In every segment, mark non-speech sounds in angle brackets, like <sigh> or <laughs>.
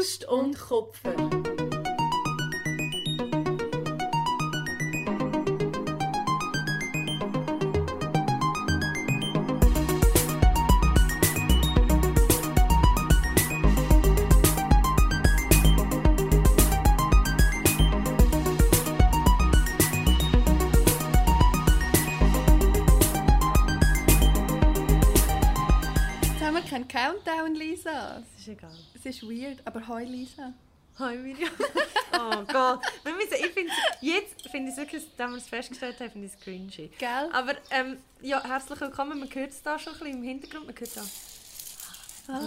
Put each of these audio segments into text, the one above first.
Faust und egal. Es ist weird, aber hoi, Lisa. Hi Miriam. <laughs> oh Gott. Wir müssen, ich finde jetzt finde ich es wirklich, da wir es festgestellt haben, finde ich es cringy. Gell? Aber ähm, ja, herzlich willkommen. Man hört es da schon ein bisschen im Hintergrund. Man hört da Ah,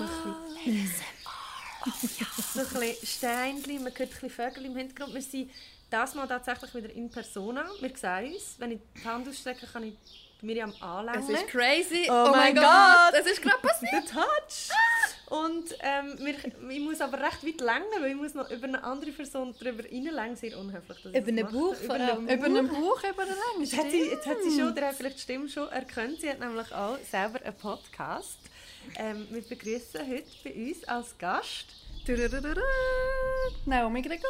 so ein bisschen Steinchen, man hört ein bisschen Vögel im Hintergrund. Wir sind das Mal tatsächlich wieder in Persona. Wir sehen uns. Wenn ich die Hand ausstrecke, kann ich Miriam es anlängen. ist crazy. Oh Oh, mein Gott. Gott. Es ist gerade passiert. Der Touch! Und ähm, wir, ich muss aber recht weit länger, weil ich muss noch über eine andere Person drüber reinlängen. Sehr unhöflich, dass Über einen. Bauch vor allem. Über einen Buch, über eine Länge. Jetzt hat, sie, jetzt hat sie schon, der hat vielleicht die Stimme schon erkannt, sie hat nämlich auch selber einen Podcast. Ähm, wir begrüßen heute bei uns als Gast. Naomi Gregoris.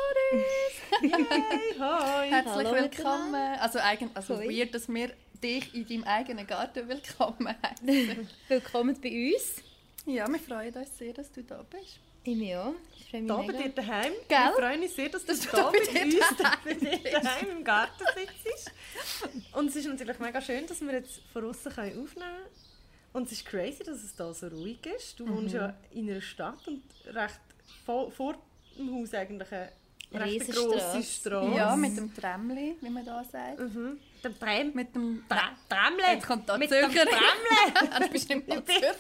<laughs> Yay, hoi! Herzlich Hallo willkommen. Also, eigen, also Hoi. weird, dass wir dich in deinem eigenen Garten willkommen heißen. <laughs> Willkommen bei uns. ja, wir freuen uns sehr, dass du da bist. Ich mich auch. Ich freue mich Da bei mega. dir daheim. Gell? Wir freuen uns sehr, dass du Dass du da da bei bei uns bei dir daheim im Garten sitzt. Und es ist natürlich mega schön, dass wir jetzt von außen aufnehmen können. Und es ist crazy, dass es da so ruhig ist. Du wohnst ja in einer Stadt und recht vor, vor dem Haus eigentlich eine recht grosse. Straße. Ja, mit dem Tramli, wie man da sagt. Mhm. Der Tram. Mit dem Tra. Jetzt kommt da Mit Zürcher. dem Tramle. <laughs> Ah, du bist nicht mal Zürcher.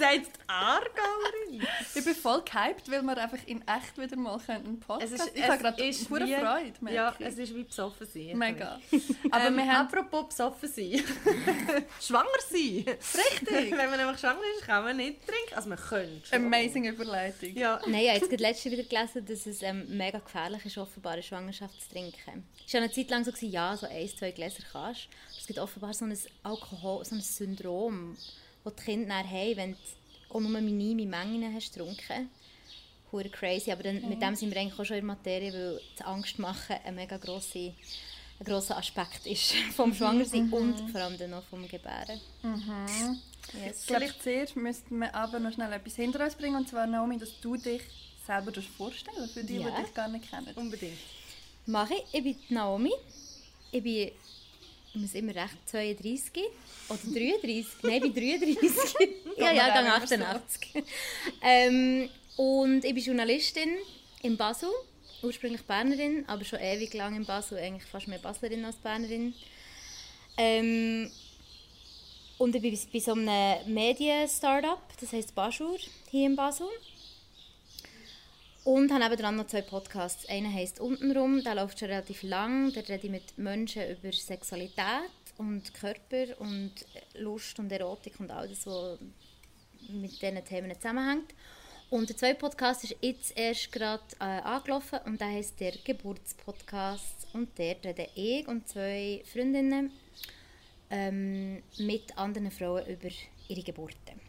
Die Aargauerin. Ich bin voll gehypt, weil wir einfach in echt wieder mal einen Podcast Es ist, Ich habe gerade ist pure wie- Freude. merke Ja, ich. es ist wie besoffen sein. Mega. <laughs> Aber ähm, wir haben... apropos besoffen sein. <laughs> schwanger sein. Richtig. <laughs> Wenn man nämlich schwanger ist, kann man nicht trinken. Also man könnte schon. Amazing Überleitung. Ja. Nein, ich habe jetzt gerade letztens wieder gelesen, dass es ähm, mega gefährlich ist, offenbar eine Schwangerschaft zu trinken. Es war eine Zeit lang so, gewesen, ja, so ein, zwei Gläser kannst. Aber Es gibt offenbar so ein Alkohol, so ein Syndrom, das die Kinder dann haben, wenn du auch nur minime Mengen hast getrunken. Hure crazy, aber dann, mit dem sind wir eigentlich auch schon in der Materie, weil das Angst machen ein mega grosse, ein grosser Aspekt ist <laughs> vom Schwangersein und vor allem dann noch vom Gebären. Yes. Vielleicht zuerst müssten wir aber noch schnell etwas hinter uns bringen. Und zwar, Naomi, dass du dich selber vorstellen für die, Ja. die dich gar nicht kennen. Unbedingt. Mache ich. Ich bin die Naomi. Ich bin, ich muss immer recht, 32 oder 33. Nein, ich bin 33. ja, ja, dann dann nehmen wir so. 88. ähm, und ich bin Journalistin in Basel. Ursprünglich Bernerin, aber schon ewig lang in Basel. Eigentlich fast mehr Baslerin als Bernerin. Ähm, und ich bin bei so einem Medien-Startup, das heisst Baschur, hier in Basel. Und habe nebenan noch zwei Podcasts. Einer heisst «Untenrum», der läuft schon relativ lang. Da rede ich mit Menschen über Sexualität und Körper und Lust und Erotik und all das, was mit diesen Themen zusammenhängt. Und der zweite Podcast ist jetzt erst gerade äh, angelaufen und der heisst «Der Geburtspodcast». Und der rede ich und zwei Freundinnen ähm, mit anderen Frauen über ihre Geburten.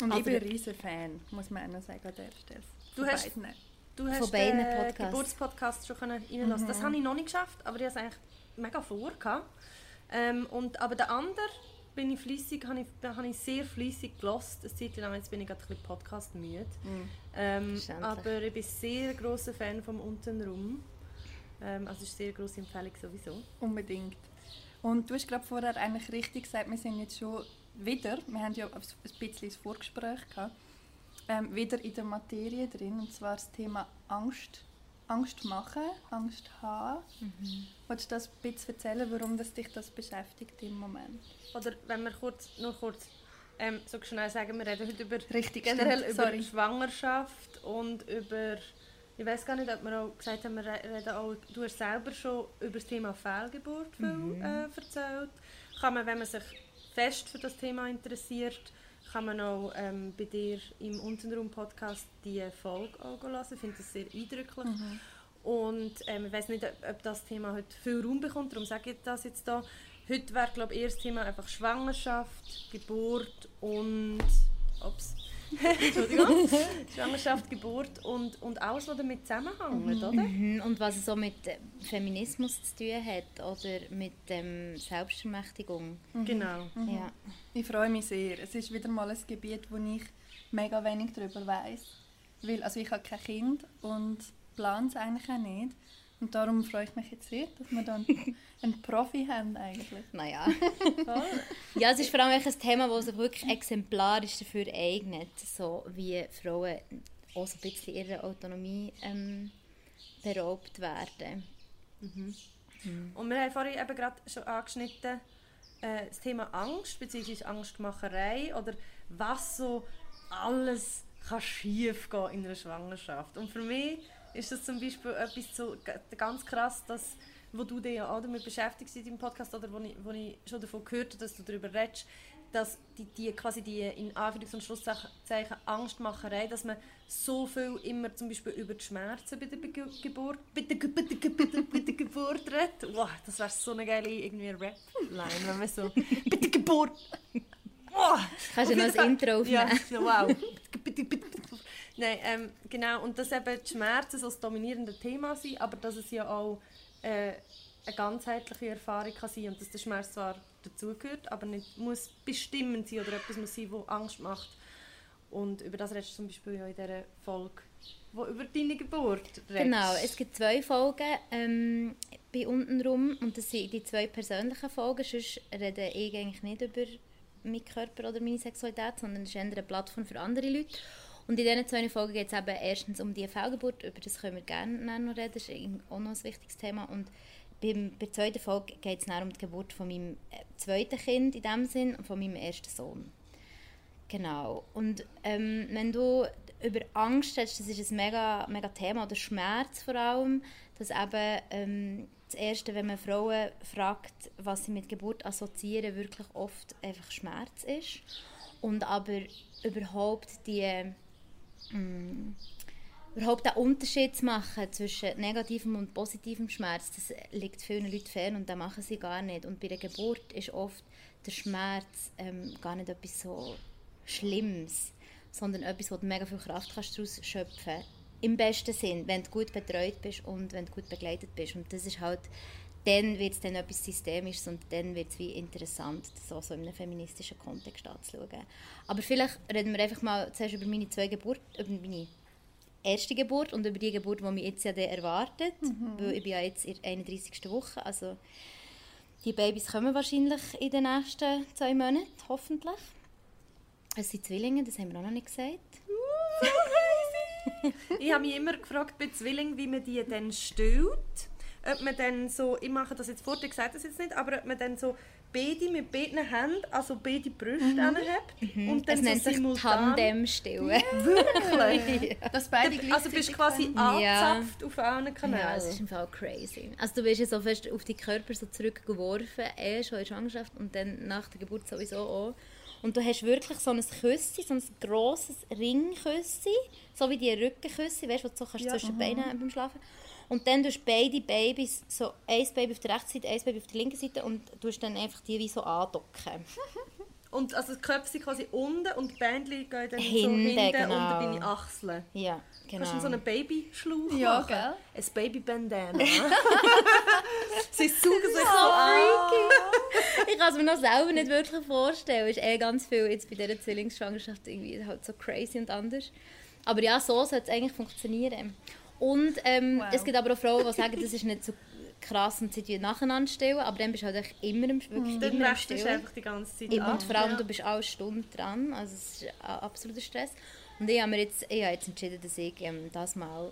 Und Also ich bin ein der- riesen Fan, muss man auch noch sagen an dieser Stelle. Du Von hast- beiden. Du hast Von beiden den Podcasts. Geburtspodcast schon können reinlassen. Das habe ich noch nicht geschafft, aber ich habe es eigentlich mega vor. Ähm, und, aber der andere bin ich flüssig, habe ich, habe ich sehr flüssig gelost. Eine Zeit lang, jetzt bin ich gerade ein bisschen Podcast müde. Ähm, Verständlich. aber ich bin sehr großer Fan vom Untenrum. Ähm, also es ist eine sehr grosse Empfehlung sowieso. Unbedingt. Und du hast gerade vorher eigentlich richtig gesagt, wir sind jetzt schon wieder, wir haben ja ein bisschen das Vorgespräch gehabt, ähm, wieder in der Materie drin, und zwar das Thema Angst. Angst machen, Angst haben. Willst du das ein bisschen erzählen, warum das dich das beschäftigt im Moment? Oder wenn wir kurz, nur kurz ähm, so schnell sagen, wir reden heute über Richtig, generell stimmt, über sorry. Schwangerschaft und über ich weiß gar nicht, ob wir auch gesagt haben, wir re- reden auch, du hast selber schon über das Thema Fehlgeburt viel, Mhm. äh, erzählt. Kann man, wenn man sich fest für das Thema interessiert, kann man auch ähm, bei dir im Untenraum-Podcast die Folge auch hören. Ich finde das sehr eindrücklich. Mhm. Und ähm, ich weiß nicht, ob, ob das Thema heute viel Raum bekommt, darum sage ich das jetzt da. Heute wäre, glaube ich, eher das Thema einfach Schwangerschaft, Geburt und ob's, Entschuldigung. Schwangerschaft, Geburt und, und alles, was damit zusammenhängt, oder? Mhm. Und was es so mit äh, Feminismus zu tun hat oder mit ähm, Selbstermächtigung. Genau. Ja. Ich freue mich sehr. Es ist wieder mal ein Gebiet, wo ich mega wenig darüber weiß. Weil, also ich habe kein Kind und plane es eigentlich auch nicht. Und darum freue ich mich jetzt sehr, dass wir dann <laughs> einen Profi haben eigentlich. Naja. ja, es ist vor allem ein Thema, das sich wirklich exemplarisch dafür eignet, so wie Frauen auch so ein bisschen ihrer Autonomie ähm, beraubt werden. Und wir haben vorhin eben gerade schon angeschnitten, äh, das Thema Angst bzw. Angstmacherei oder was so alles kann schief gehen in einer Schwangerschaft. Und für mich ist das zum Beispiel etwas so ganz krass, dass, wo du dich ja auch damit beschäftigst in deinem Podcast oder wo ich, wo ich schon davon gehört habe, dass du darüber redest, dass die, die quasi die in Anführungs- und Schlusszeichen Angstmacherei, dass man so viel immer zum Beispiel über die Schmerzen bei der Be Geburt, bei der, bei der, bei der, bei der Geburt redet. Wow, das wäre so eine geile irgendwie Rap-Line, wenn man so bei der Geburt. Oh, Kannst du noch ein Intro aufnehmen? ja, wow. <laughs> Nein, ähm, genau. Und dass eben die Schmerzen so das dominierende Thema sind, aber dass es ja auch äh, eine ganzheitliche Erfahrung kann sein und dass der Schmerz zwar dazugehört, aber nicht muss bestimmend sein oder etwas muss sein, das Angst macht. Und über das redest du zum Beispiel ja in dieser Folge, wo über deine Geburt redest. Genau, es gibt zwei Folgen ähm, bei untenrum und das sind die zwei persönlichen Folgen. Sonst rede ich eigentlich nicht über meinen Körper oder meine Sexualität, sondern es ist eher eine Plattform für andere Leute. Und in diesen zwei Folgen geht es eben erstens um die Fehlgeburt, über das können wir gerne noch reden, das ist auch noch ein wichtiges Thema. Und bei der zweiten Folge geht es dann um die Geburt von meinem äh, zweiten Kind in dem Sinn und von meinem ersten Sohn. Genau. Und ähm, wenn du über Angst redest, das ist ein mega, mega Thema, oder Schmerz vor allem, dass eben ähm, das Erste, wenn man Frauen fragt, was sie mit Geburt assoziieren, wirklich oft einfach Schmerz ist. Und aber überhaupt die mm, überhaupt den Unterschied zu machen zwischen negativem und positivem Schmerz, das liegt vielen Leuten fern und das machen sie gar nicht. Und bei der Geburt ist oft der Schmerz ähm, gar nicht etwas so Schlimmes, sondern etwas, wo du mega viel Kraft kannst daraus schöpfen Im besten Sinn, wenn du gut betreut bist und wenn du gut begleitet bist. Und das ist halt, dann wird es dann etwas Systemisches und dann wird es wie interessant, das auch so in einem feministischen Kontext anzuschauen. Aber vielleicht reden wir einfach mal zuerst über meine zwei Geburten, über meine erste Geburt und über die Geburt, die mich jetzt ja erwartet. Weil ich bin ja jetzt in der 31. Woche, also die Babys kommen wahrscheinlich in den nächsten zwei Monaten, hoffentlich. Es sind Zwillinge, das haben wir auch noch nicht gesagt. Ich habe mich immer gefragt bei Zwillingen, wie man die dann stillt. Ob man dann so, ich mache das jetzt vor, ich sage das jetzt nicht, aber ob man dann so beide mit beiden Händen, also beide Brüste mhm. hat und dann Es so sich simultan... Tandem-Stillen. <laughs> Wirklich? Dass beide Also gleichzeitig du bist quasi können. Ja. angezapft auf allen Ja, das Kanälen. ist im Fall crazy. Also du wirst ja so fest auf die Körper so zurückgeworfen, eh schon in der Schwangerschaft und dann nach der Geburt sowieso auch. Und du hast wirklich so ein Küssi, so ein grosses Ringküssi, so wie die Rückenküssi, weißt du, was du so kannst Ja, zwischen den Beinen beim Schlafen. Und dann tust du beide Babys, so ein Baby auf der rechten Seite, ein Baby auf der linken Seite und tust dann einfach die wie so andocken. <laughs> Und also die Köpfe sind quasi unten und die Bändchen gehen dann Hinten, so hinten genau. unter deine Achseln. Ja, genau. Kannst du so einen Babyschlauch Ja, machen? gell? Ein Baby-Bandana. <laughs> Sie saugen sich so an. Ich kann es mir noch selber nicht wirklich vorstellen. Es ist eh ganz viel jetzt bei dieser Zwillingsschwangerschaft irgendwie halt so crazy und anders. Aber ja, so sollte es eigentlich funktionieren. Und ähm, Wow. es gibt aber auch Frauen, die sagen, das ist nicht so krass und sie tun nacheinander stillen, aber dann bist du halt echt immer im, wirklich Dann immer im du einfach die ganze Zeit Und ab. vor allem, Ja. du bist alle Stunden dran, also es ist ein absoluter Stress. Und ich habe mir jetzt, ich habe jetzt entschieden, dass ich ähm, das mal,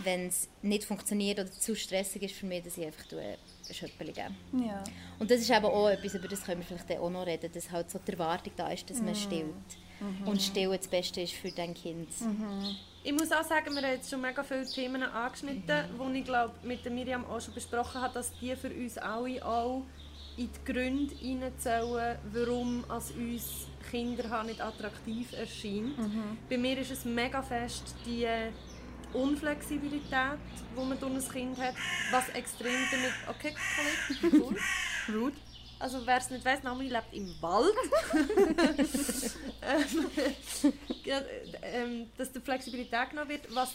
wenn es nicht funktioniert oder zu stressig ist für mich, dass ich einfach tue, ein Schöppeli gebe. Ja. Und das ist eben auch etwas, über das können wir vielleicht auch noch reden, dass halt so die Erwartung da ist, dass man stillt. Und Stillen das Beste ist für dein Kind. Ich muss auch sagen, wir haben jetzt schon mega viele Themen angeschnitten, die ich glaube mit der Miriam auch schon besprochen habe, dass die für uns alle auch in die Gründe hineinzählen, warum als uns Kinder nicht attraktiv erscheint. Bei mir ist es mega fest die Unflexibilität, die man durch ein Kind hat, was extrem damit... Okay, Kollege. <laughs> Rude. Also wer es nicht weiss, Naomi lebt im Wald. <laughs> ähm, ähm, dass die Flexibilität genommen wird, was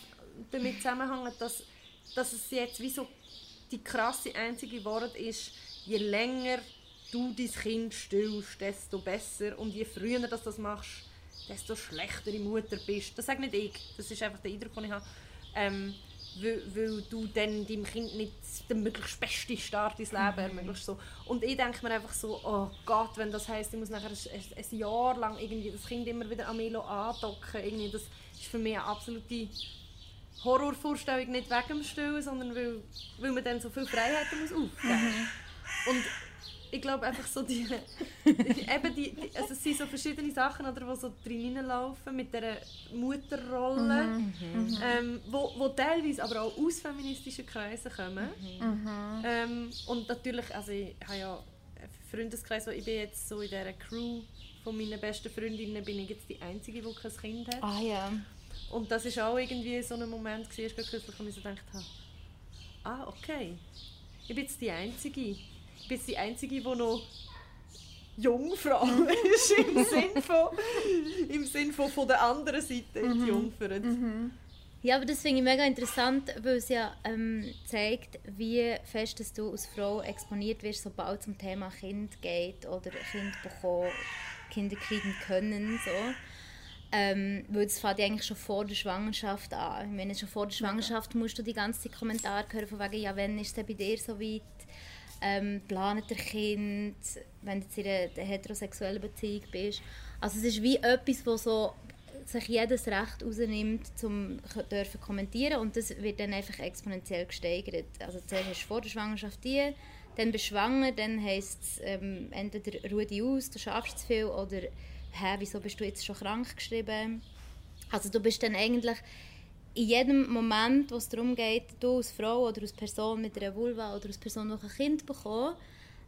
damit zusammenhängt, dass, dass es jetzt wie so die krasse einzige Wort ist, je länger du dein Kind stillst, desto besser. Und je früher du das machst, desto schlechtere Mutter bist. Das sage nicht ich, das ist einfach der Eindruck, den ich habe. Ähm, weil, weil, du dann deinem Kind nicht den möglichst besten Start ins Leben mhm. ermöglichst. So. Und ich denke mir einfach so, oh Gott, wenn das heisst, ich muss nachher ein, ein Jahr lang irgendwie das Kind immer wieder am Melo andocken, irgendwie, das ist für mich eine absolute Horrorvorstellung, nicht wegen dem Stillen, sondern weil, weil man dann so viel Freiheiten muss aufgeben muss. Mhm ich glaube einfach so die, <laughs> eben die, die, also es sind so verschiedene Sachen, oder, die so drin laufen mit dieser Mutterrolle, mhm. mhm. ähm, wo, wo teilweise aber auch aus feministischen Kreisen kommen. Mhm. Ähm, und natürlich, also ich habe ja einen Freundeskreis, ich bin jetzt so in dieser Crew von meinen besten Freundinnen, bin ich jetzt die Einzige, die kein Kind hat. Ah ja. Und das war auch irgendwie so ein Moment, gewesen, kürzlich, wo ich so gedacht habe, ah okay, ich bin jetzt die Einzige bist die Einzige, die noch Jungfrau ist, im <laughs> Sinn von, im Sinn von, von der anderen Seite mhm. Jungfrau. Mhm. Ja, aber das finde ich mega interessant, weil es ja ähm, zeigt, wie fest dass du als Frau exponiert wirst, sobald es um Thema Kind geht oder Kind bekommen, Kinder kriegen können. So. Ähm, weil das fängt eigentlich schon vor der Schwangerschaft an. Ich meine, schon vor der Schwangerschaft musst du die ganze Zeit Kommentare hören von wegen, ja, wann ist es bei dir so weit? Ähm, planet ihr Kind, wenn du in einer heterosexuellen Beziehung bist. Also es ist wie etwas, wo so sich jedes Recht rausnimmt, um dürfen kommentieren und das wird dann einfach exponentiell gesteigert. Also zuerst hast du vor der Schwangerschaft die, dann bist du schwanger, dann heisst es ähm, entweder ruhe dich aus, du schaffst zu viel oder hä, wieso bist du jetzt schon krank geschrieben? Also du bist dann eigentlich in jedem Moment, wo es darum geht, du als Frau oder als Person mit einer Vulva oder als Person, die ein Kind bekommt,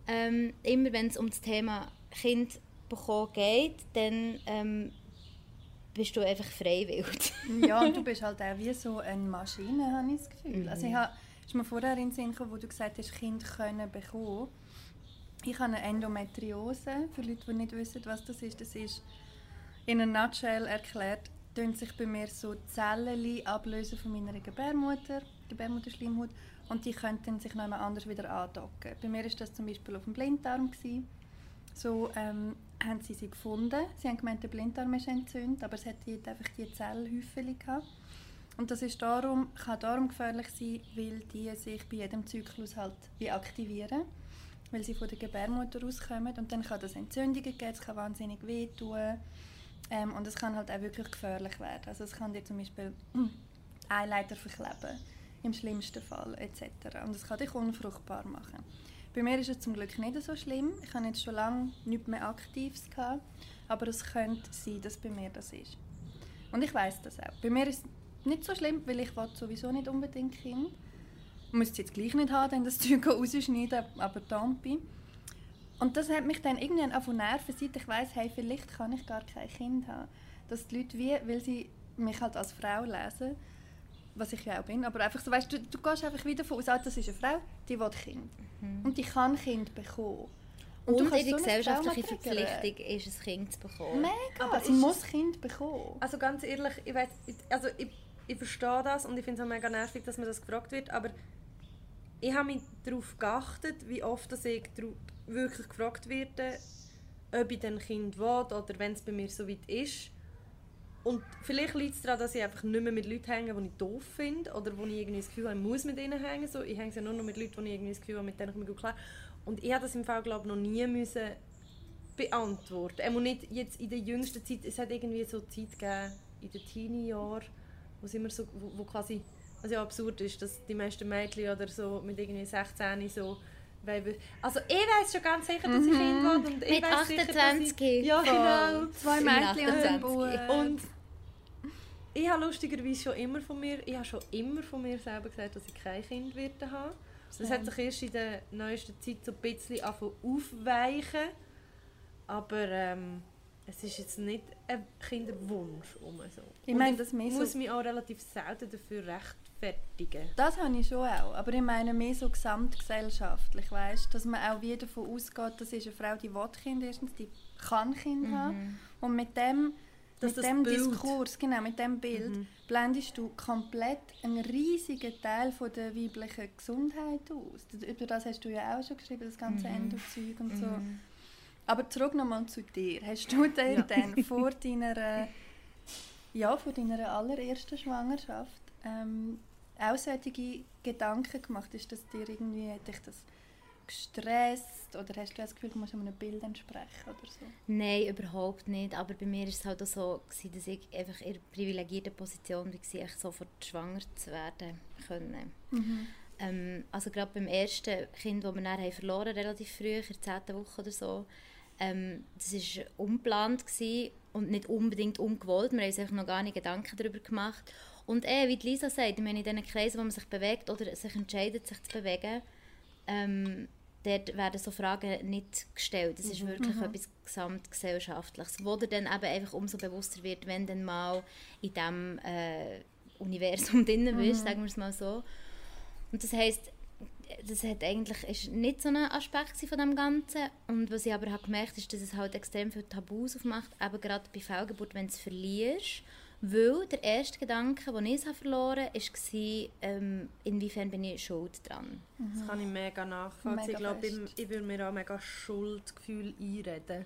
ähm, immer wenn es um das Thema Kind bekommen geht, dann ähm, bist du einfach freiwillig. <laughs> ja, und du bist halt auch wie so eine Maschine, habe ich das Gefühl. Mhm. Also ich habe, ist mir vorher in den Sinn gekommen, wo du gesagt hast, Kind können bekommen. Ich habe eine Endometriose, für Leute, die nicht wissen, was das ist. Das ist in einer Nutshell erklärt tun sich bei mir so Zellen ablösen von meiner Gebärmutter, Gebärmutterschleimhaut und die könnten sich noch einmal anders wieder andocken. Bei mir ist das zum Beispiel auf dem Blinddarm gewesen. So ähm, haben sie sie gefunden. Sie haben gemeint, der Blinddarm ist entzündet, aber es hat einfach die Zellhäufchen gehabt. Und das ist darum, kann darum gefährlich sein, weil die sich bei jedem Zyklus halt wie aktivieren, weil sie von der Gebärmutter rauskommen und dann kann das Entzündungen geben, es kann wahnsinnig wehtun ähm, und es kann halt auch wirklich gefährlich werden. Also es kann dir zum Beispiel <clears throat> Eileiter verkleben, im schlimmsten Fall etc. Und es kann dich unfruchtbar machen. Bei mir ist es zum Glück nicht so schlimm. Ich habe jetzt schon lange nichts mehr Aktives gehabt, aber es könnte sein, dass bei mir das ist. Und ich weiß das auch. Bei mir ist es nicht so schlimm, weil ich sowieso nicht unbedingt Kind. Ich muss es jetzt gleich nicht haben, dann das Zeug rausschneiden, aber Tampi. Und das hat mich dann irgendwann auf nerven, seit ich weiss, hey, vielleicht kann ich gar kein Kind haben. Dass die Leute wie, weil sie mich halt als Frau lesen, was ich ja auch bin, aber einfach so, weißt du, du gehst einfach wieder von aus, ah, das ist eine Frau, die will Kind. Mhm. Und die kann Kind bekommen. Und, und ihre so gesellschaftliche Verpflichtung ist, ein Kind zu bekommen. Mega, aber sie muss Kind bekommen. Also ganz ehrlich, ich, weiss, also ich, ich verstehe das und ich finde es auch mega nervig, dass mir das gefragt wird, aber ich habe mich darauf geachtet, wie oft dass ich wirklich gefragt werde, ob ich ein Kind will oder wenn es bei mir so weit ist. Und vielleicht liegt es daran, dass ich einfach nicht mehr mit Leuten hänge, die ich doof finde oder wo ich irgendwie das Gefühl habe, ich muss mit ihnen hängen. So, ich hänge ja nur noch mit Leuten, die ich irgendwie das Gefühl habe, mit denen ich mich gut klar. Und ich habe das im Fall glaube noch nie müssen beantworten. Einmal nicht jetzt in der jüngsten Zeit. Es hat irgendwie so Zeit gegeben in den Teenie-Jahren, wo, so, wo, wo quasi was ja absurd ist, dass die meisten Mädchen oder so mit irgendwie 16 so also ich weiß schon ganz sicher, dass ich mhm. Kind will und ich Mit weiß 28 sicher, ich, Ja, genau. Zwei Mädchen und Und ich habe lustigerweise schon immer von mir, ich habe schon immer von mir selber gesagt, dass ich kein Kind werde haben. Das hat sich erst in der neuesten Zeit so ein bisschen aufweichen. Aber ähm, es ist jetzt nicht ein Kinderwunsch um so. Ich meine, das Ich so... muss mich auch relativ selten dafür rechtfertigen. Das habe ich schon auch, aber ich meine mehr so gesamtgesellschaftlich, weißt, dass man auch wieder davon ausgeht, das ist eine Frau, die will Kind erstens, die kann Kind haben und mit dem, Dass mit dem Bild- Diskurs, genau, mit dem Bild, Mhm. blendest du komplett einen riesigen Teil von der weiblichen Gesundheit aus. Über das hast du ja auch schon geschrieben, das ganze Endozeug und so. Aber zurück nochmal zu dir. Hast du dir Ja. dann vor <laughs> deiner, ja, vor deiner allerersten Schwangerschaft ähm, auch solche Gedanken gemacht? Ist das dir irgendwie, hat dich das gestresst oder hast du das Gefühl, du musst einem Bild entsprechen oder so? Nein, überhaupt nicht. Aber bei mir war es halt auch so, gewesen, dass ich einfach in einer privilegierten Position war, echt sofort schwanger zu werden können. Ähm, also gerade beim ersten Kind, das wir dann haben verloren relativ früh, in der 10. Woche oder so, ähm, das war ungeplant gewesen und nicht unbedingt ungewollt. Wir haben uns einfach noch gar nicht Gedanken darüber gemacht. Und eh, wie die Lisa sagt, ich meine, in diesen Kreisen, wo man sich bewegt oder sich entscheidet, sich zu bewegen, ähm, dort werden so Fragen nicht gestellt. Das ist wirklich etwas gesamtgesellschaftliches, wo dir dann eben einfach umso bewusster wird, wenn du dann mal in diesem äh, Universum <laughs> drin bist, sagen wir es mal so. Und das heisst, das hat eigentlich, ist nicht so ein Aspekt von dem Ganzen. Und was ich aber habe gemerkt ist, dass es halt extrem viele Tabus aufmacht, eben gerade bei Fehlgeburt, wenn du es verlierst. Weil der erste Gedanke, den ich verloren habe, war, ähm, inwiefern bin ich schuld dran. Das kann ich mega nachvollziehen. Mega ich glaube, ich, ich würde mir auch mega Schuldgefühl einreden.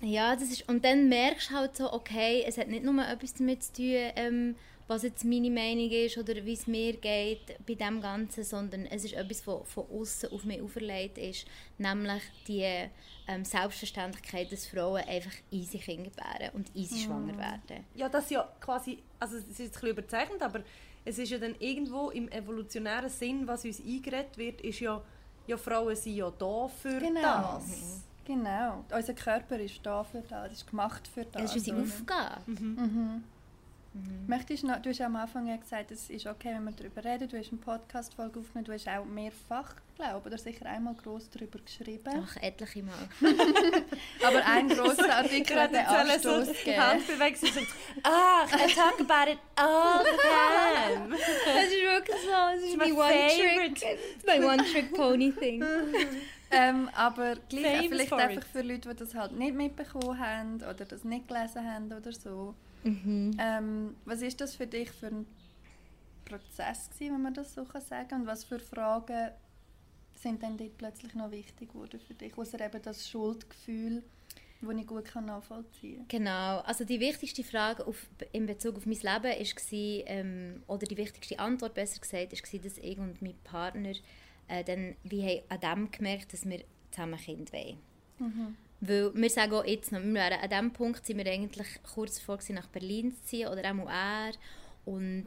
Ja, das ist, und dann merkst du halt so, okay, es hat nicht nur etwas damit zu tun, ähm, was jetzt meine Meinung ist oder wie es mir geht bei dem Ganzen, sondern es ist etwas, was von außen auf mich auferlegt ist, nämlich die ähm, Selbstverständlichkeit, dass Frauen einfach easy Kinder gebären und easy schwanger werden. Ja, das ja quasi, also es ist jetzt ein bisschen überzeichnet, aber es ist ja dann irgendwo im evolutionären Sinn, was uns eingeredet wird, ist ja, ja Frauen sind ja da für Genau. das. Genau. Unser Körper ist dafür da, das ist gemacht für das. Das ist unsere oder? Aufgabe. Möchtest du, noch, du hast am Anfang ja gesagt, es ist okay, wenn wir darüber reden. Du hast eine Podcast-Folge aufgenommen, du hast auch mehrfach, glaube oder sicher einmal gross darüber geschrieben. Ach, etliche Mal. <laughs> Aber ein <laughs> grosser Artikel hat den Anstoß so die gegeben. Hand bewegt und sagt, ah, I talk about it all the time. <laughs> Das ist wirklich so. Das ist my mein favorite. One-Trick my One Trick Pony Thing. Ähm, aber gleich vielleicht einfach it. für Leute, die das halt nicht mitbekommen haben oder das nicht gelesen haben oder so. Mhm. Ähm, was ist das für dich für ein Prozess gewesen, wenn man das so kann sagen Und was für Fragen sind dann dort plötzlich noch wichtig geworden für dich? Außer eben das Schuldgefühl, das ich gut kann nachvollziehen kann. Genau, also die wichtigste Frage auf, in Bezug auf mein Leben war, ähm, oder die wichtigste Antwort besser gesagt, war, dass ich und mein Partner äh, dann, wir haben an dem gemerkt, dass wir zusammen Kind wollen. Weil wir sagen auch jetzt noch, wir wären, an diesem Punkt sind wir eigentlich kurz davor gewesen, nach Berlin zu ziehen, oder auch er. Und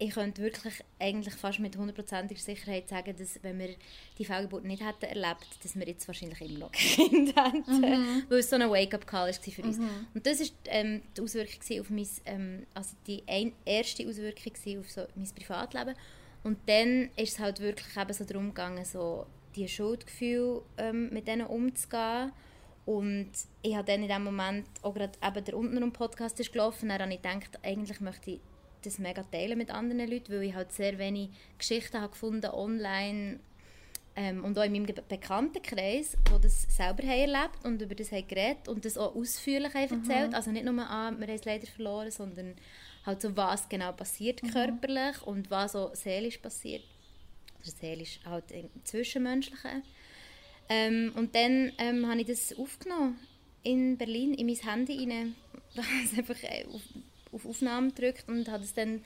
ich könnte wirklich eigentlich fast mit hundertprozentiger Sicherheit sagen, dass wenn wir die Fehlgeburt nicht hätten erlebt, dass wir jetzt wahrscheinlich immer noch <laughs> Kind hätten. Weil es so ein Wake-up-Call war für uns. Und das war ähm, die Auswirkung auf mein, ähm, also die ein, erste Auswirkung auf so mein Privatleben. Und dann ist es halt wirklich eben so darum gegangen, so die Schuldgefühle ähm, mit denen umzugehen. Und ich habe dann in dem Moment, auch gerade eben der untenrum Podcast ist gelaufen, dann habe ich gedacht, eigentlich möchte ich das mega teilen mit anderen Leuten, weil ich halt sehr wenig Geschichten habe gefunden online ähm, und auch in meinem Bekanntenkreis, wo das selber haben erlebt und über das haben geredet und das auch ausführlich haben erzählt. Also nicht nur, ah, wir haben es leider verloren, sondern halt so, was genau passiert körperlich und was so seelisch passiert. Oder seelisch halt im Zwischenmenschlichen. Ähm, und dann ähm, habe ich das aufgenommen in Berlin in mein Handy rein. Da habe ich einfach äh, auf, auf Aufnahme gedrückt und habe es dann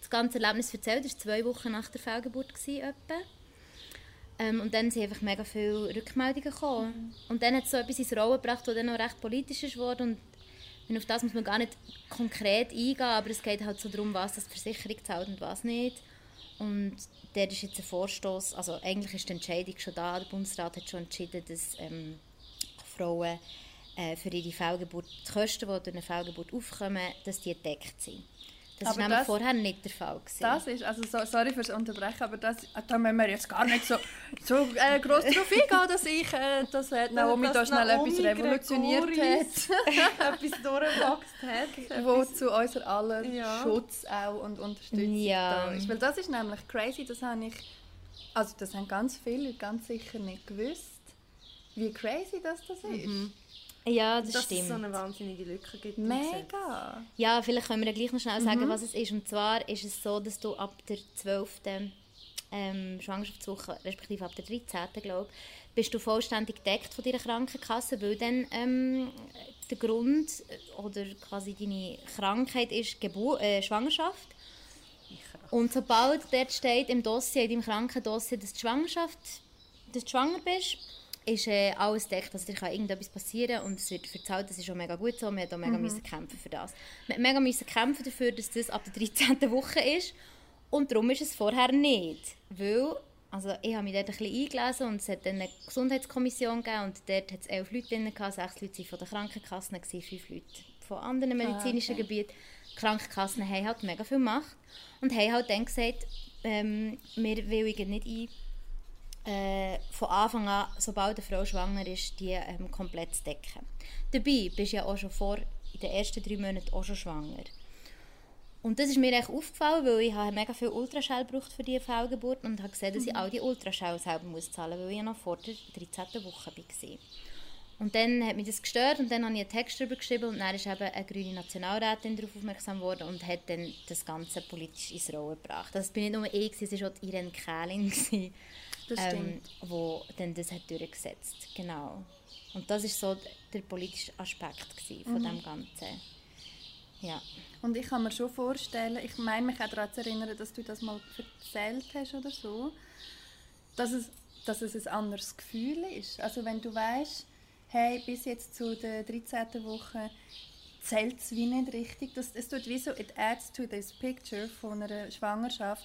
das ganze Erlebnis erzählt. Das war zwei Wochen nach der Fehlgeburt. gewesen. Ähm, und dann sind einfach mega viele Rückmeldungen gekommen. Und dann hat es so etwas ins Rollen gebracht, das dann noch recht politisch ist worden. Und auf das muss man gar nicht konkret eingehen, aber es geht halt so darum, was das die Versicherung zahlt und was nicht. Und der ist jetzt ein Vorstoß, also eigentlich ist die Entscheidung schon da, der Bundesrat hat schon entschieden, dass ähm, Frauen äh, für ihre Fehlgeburt, die Kosten, die durch eine Fehlgeburt aufkommen, dass die gedeckt sind. Das Aber war nämlich das- vorher nicht der Fall. Gewesen. Das ist, also so, sorry fürs Unterbrechen, aber das, da müssen wir jetzt gar nicht so, so äh, gross darauf eingehen, dass ich, äh, dass äh, Naomi da schnell Naomi etwas revolutioniert Gregoris hat, <laughs> etwas durchgewachsen hat. wo zu unser aller Ja. Schutz auch und Unterstützung Ja. da ist. Weil das ist nämlich crazy, das habe ich, also das haben ganz viele ganz sicher nicht gewusst, wie crazy das, das ist. Ja, das dass stimmt. es so eine wahnsinnige Lücke gibt. Mega. Ja, vielleicht können wir ja gleich noch schnell sagen, was es ist. Und zwar ist es so, dass du ab der 12. Ähm, Schwangerschaftswoche, respektive ab der 13. glaube bist du vollständig gedeckt von deiner Krankenkasse, weil dann ähm, der Grund äh, oder quasi deine Krankheit ist Gebur äh, Schwangerschaft. Und sobald dort steht im Dossier, in deinem Krankendossier, dass du Schwangerschaft, dass du schwanger bist, ist äh, alles deckt. Also dir kann irgendetwas passieren und es wird verzahlt. Das ist auch mega gut so. Wir mussten auch mega müssen kämpfen für das. Wir mega müssen kämpfen dafür, dass das ab der 13. Woche ist. Und darum ist es vorher nicht. Weil, also ich habe mich dort ein bisschen eingelesen und es hat dann eine Gesundheitskommission gegeben und dort hat es elf Leute drin, gehabt. sechs Leute waren von der Krankenkassen, fünf Leute von anderen medizinischen okay. Gebieten. Die Krankenkassen haben halt mega viel Macht und haben halt dann gesagt, ähm, wir willigen nicht ein, äh, von Anfang an, sobald eine Frau schwanger ist, die ähm, komplett zu decken. Dabei bist du ja auch schon vor, in den ersten drei Monaten auch schon schwanger. Und das ist mir echt aufgefallen, weil ich habe mega viel Ultraschall gebraucht für diese Fehlgeburt und habe gesehen, dass ich all die Ultraschall selber muss zahlen muss, weil ich ja noch vor der 13. Woche war. Und dann hat mich das gestört und dann habe ich einen Text darüber geschrieben und dann ist eben eine grüne Nationalrätin darauf aufmerksam geworden und hat dann das Ganze politisch ins Rollen gebracht. Das bin nicht nur ich, es war auch die Irene Kählin, Das ähm, wo dann das hat durchgesetzt Genau. Und das ist so der politische Aspekt gewesen von dem Ganzen. Ja. Und ich kann mir schon vorstellen, ich meine mich auch daran zu erinnern, dass du das mal erzählt hast oder so, dass es, dass es ein anderes Gefühl ist. Also wenn du weißt, hey, bis jetzt zu der 13. Woche zählt es wie nicht richtig. Das, es tut wie so, it adds to this picture von einer Schwangerschaft.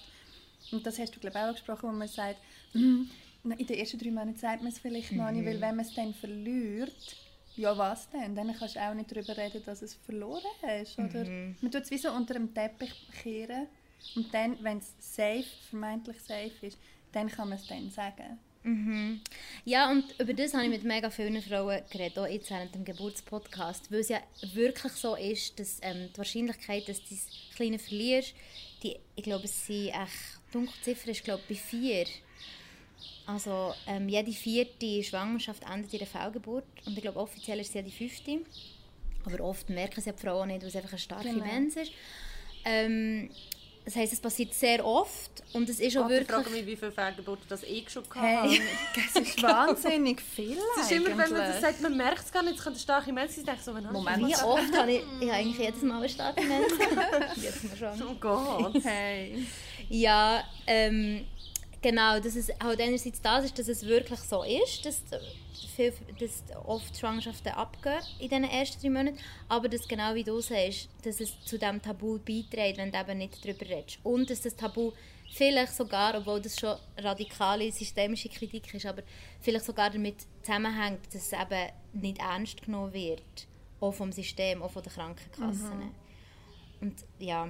Und das hast du, glaube ich, auch angesprochen, wo man sagt, «Mm, in den ersten drei Monaten sagt man es vielleicht noch nicht, weil wenn man es dann verliert, ja was denn? Dann kannst du auch nicht darüber reden, dass du es verloren hast. Oder? Man tut es wie so unter dem Teppich kehren und dann, wenn es safe, vermeintlich safe ist, dann kann man es dann sagen. Ja, und über das habe ich mit mega vielen Frauen geredet, auch jetzt während dem Geburtspodcast, weil es ja wirklich so ist, dass ähm, die Wahrscheinlichkeit, dass du das Kleine verlierst, die, ich glaube, es sind echt, Dunkelziffer ist glaube ich bei vier. Also ähm, jede vierte Schwangerschaft endet in einer Fehlgeburt und ich glaube offiziell ist es ja die fünfte. Aber oft merken sie ja die Frauen nicht, weil es einfach eine starke Genau. Mens ist. Ähm, das heisst, es passiert sehr oft und es ist auch ich wirklich... frage mich, wie viele Fehlgeburten das ich schon Hey, hatte. <laughs> das ist wahnsinnig viel Es ist immer, wenn man das sagt, man merkt es gar nicht, es könnte eine starke Mensch sein, ich so, wenn Moment. Wie oft habe ich, ich habe <laughs> eigentlich jedes Mal eine starke Mensch. <laughs> Jetzt mal schon. Oh Gott. Hey. Ja, ähm, genau, dass es halt einerseits das ist, dass es wirklich so ist, dass, viel, dass oft Schwangerschaften abgehen in diesen ersten drei Monaten, aber dass genau wie du sagst, dass es zu diesem Tabu beiträgt, wenn du eben nicht darüber redest. Und dass das Tabu vielleicht sogar, obwohl das schon radikale systemische Kritik ist, aber vielleicht sogar damit zusammenhängt, dass es eben nicht ernst genommen wird, auch vom System, auch von den Krankenkassen. Und ja,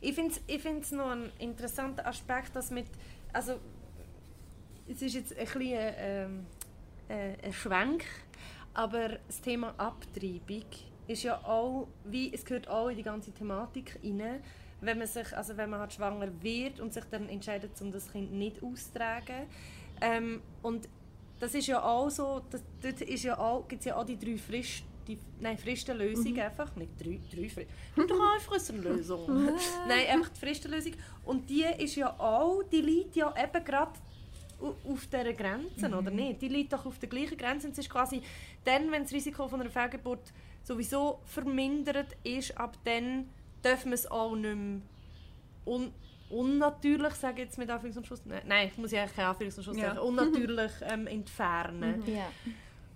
Ich finde es ich noch ein interessanter Aspekt, dass mit, also es ist jetzt ein bisschen ähm, äh, ein Schwenk, aber das Thema Abtreibung ist ja auch, wie, es gehört auch in die ganze Thematik rein, wenn man sich, also wenn man halt schwanger wird und sich dann entscheidet, um das Kind nicht auszutragen. Ähm, und das ist ja auch so, das, dort ja gibt es ja auch die drei Frist, die, nein, Fristenlösung einfach, nicht drei, drei Fristen, doch einfach eine Lösung. <laughs> nein, einfach die Fristenlösung. Und die ist ja auch, die liegt ja eben gerade au- auf dieser Grenze, oder nicht? Die liegt doch auf der gleichen Grenze und es ist quasi dann, wenn das Risiko von einer Fehlgeburt sowieso vermindert ist, ab dann dürfen wir es auch nicht mehr un unnatürlich, sage ich jetzt mit Anführungs- und Schluss, nein, nein, ich muss ja eigentlich kein Anführungs- und Schluss Ja. sagen, unnatürlich ähm, entfernen. ja.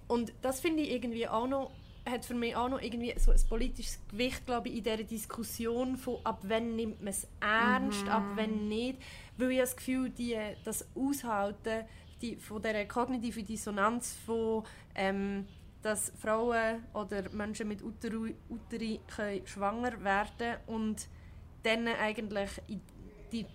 Und das finde ich irgendwie auch noch, hat für mich auch noch irgendwie so ein politisches Gewicht, glaube ich, in dieser Diskussion von ab wann nimmt man es ernst, ab wann nicht. Weil ich das Gefühl, die, das Aushalten die, von dieser kognitiven Dissonanz von ähm, dass Frauen oder Menschen mit Uteri, Uteri können schwanger werden und dann eigentlich die,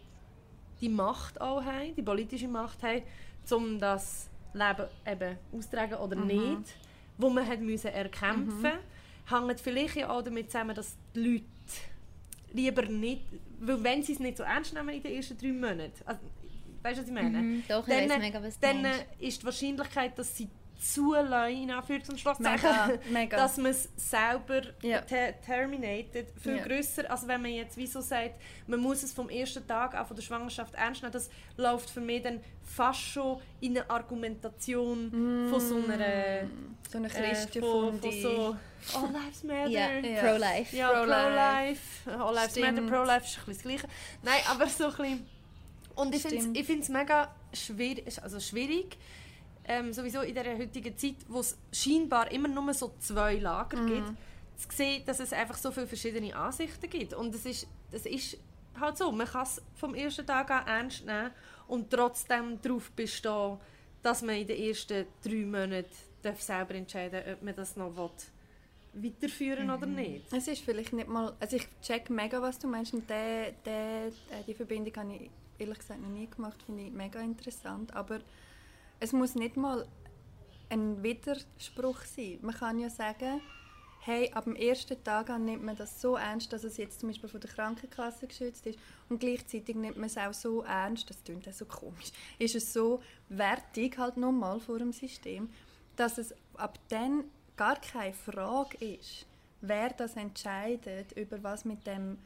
die Macht auch haben, die politische Macht haben, um das Leben eben auszutragen oder mhm. nicht, wo man hat müssen erkämpfen mhm. hängt vielleicht auch damit zusammen, dass die Leute lieber nicht, weil wenn sie es nicht so ernst nehmen in den ersten drei Monaten, also, weißt du, was ich meine? Mhm, doch, dann, ich mega, was dann ist die Wahrscheinlichkeit, dass sie zulassen, in Anführungs- und Schlusszeichen, dass man es selber ja. te terminated, viel ja. grösser, als wenn man jetzt wieso sagt, man muss es vom ersten Tag an von der Schwangerschaft ernst nehmen. Das läuft für mich dann fast schon in eine Argumentation mm. von so einer... So eine Christin äh, von, von so All Lives Matter. Ja, yeah. Pro-Life. Ja, Pro-Life. Pro All Lives Stimmt. Matter, Pro-Life ist ein bisschen das Gleiche. Nein, aber so ein bisschen... Und ich finde es mega schwierig, also schwierig, ähm, sowieso in der heutigen Zeit, wo es scheinbar immer nur so zwei Lager mhm. gibt, zu sehen, dass es einfach so viele verschiedene Ansichten gibt. Und es ist, das ist halt so, man kann es vom ersten Tag an ernst nehmen und trotzdem darauf bestehen, dass man in den ersten drei Monaten darf selber entscheiden ob man das noch will, weiterführen mhm. oder nicht. Es ist vielleicht nicht mal, also ich check mega, was du meinst und der, der, äh, die Verbindung habe ich ehrlich gesagt noch nie gemacht, finde ich mega interessant, aber es muss nicht mal ein Widerspruch sein. Man kann ja sagen, hey, ab dem ersten Tag an nimmt man das so ernst, dass es jetzt zum Beispiel von der Krankenkasse geschützt ist und gleichzeitig nimmt man es auch so ernst, das klingt auch so komisch, ist es so wertig halt nochmal vor dem System, dass es ab dann gar keine Frage ist, wer das entscheidet, über was mit dem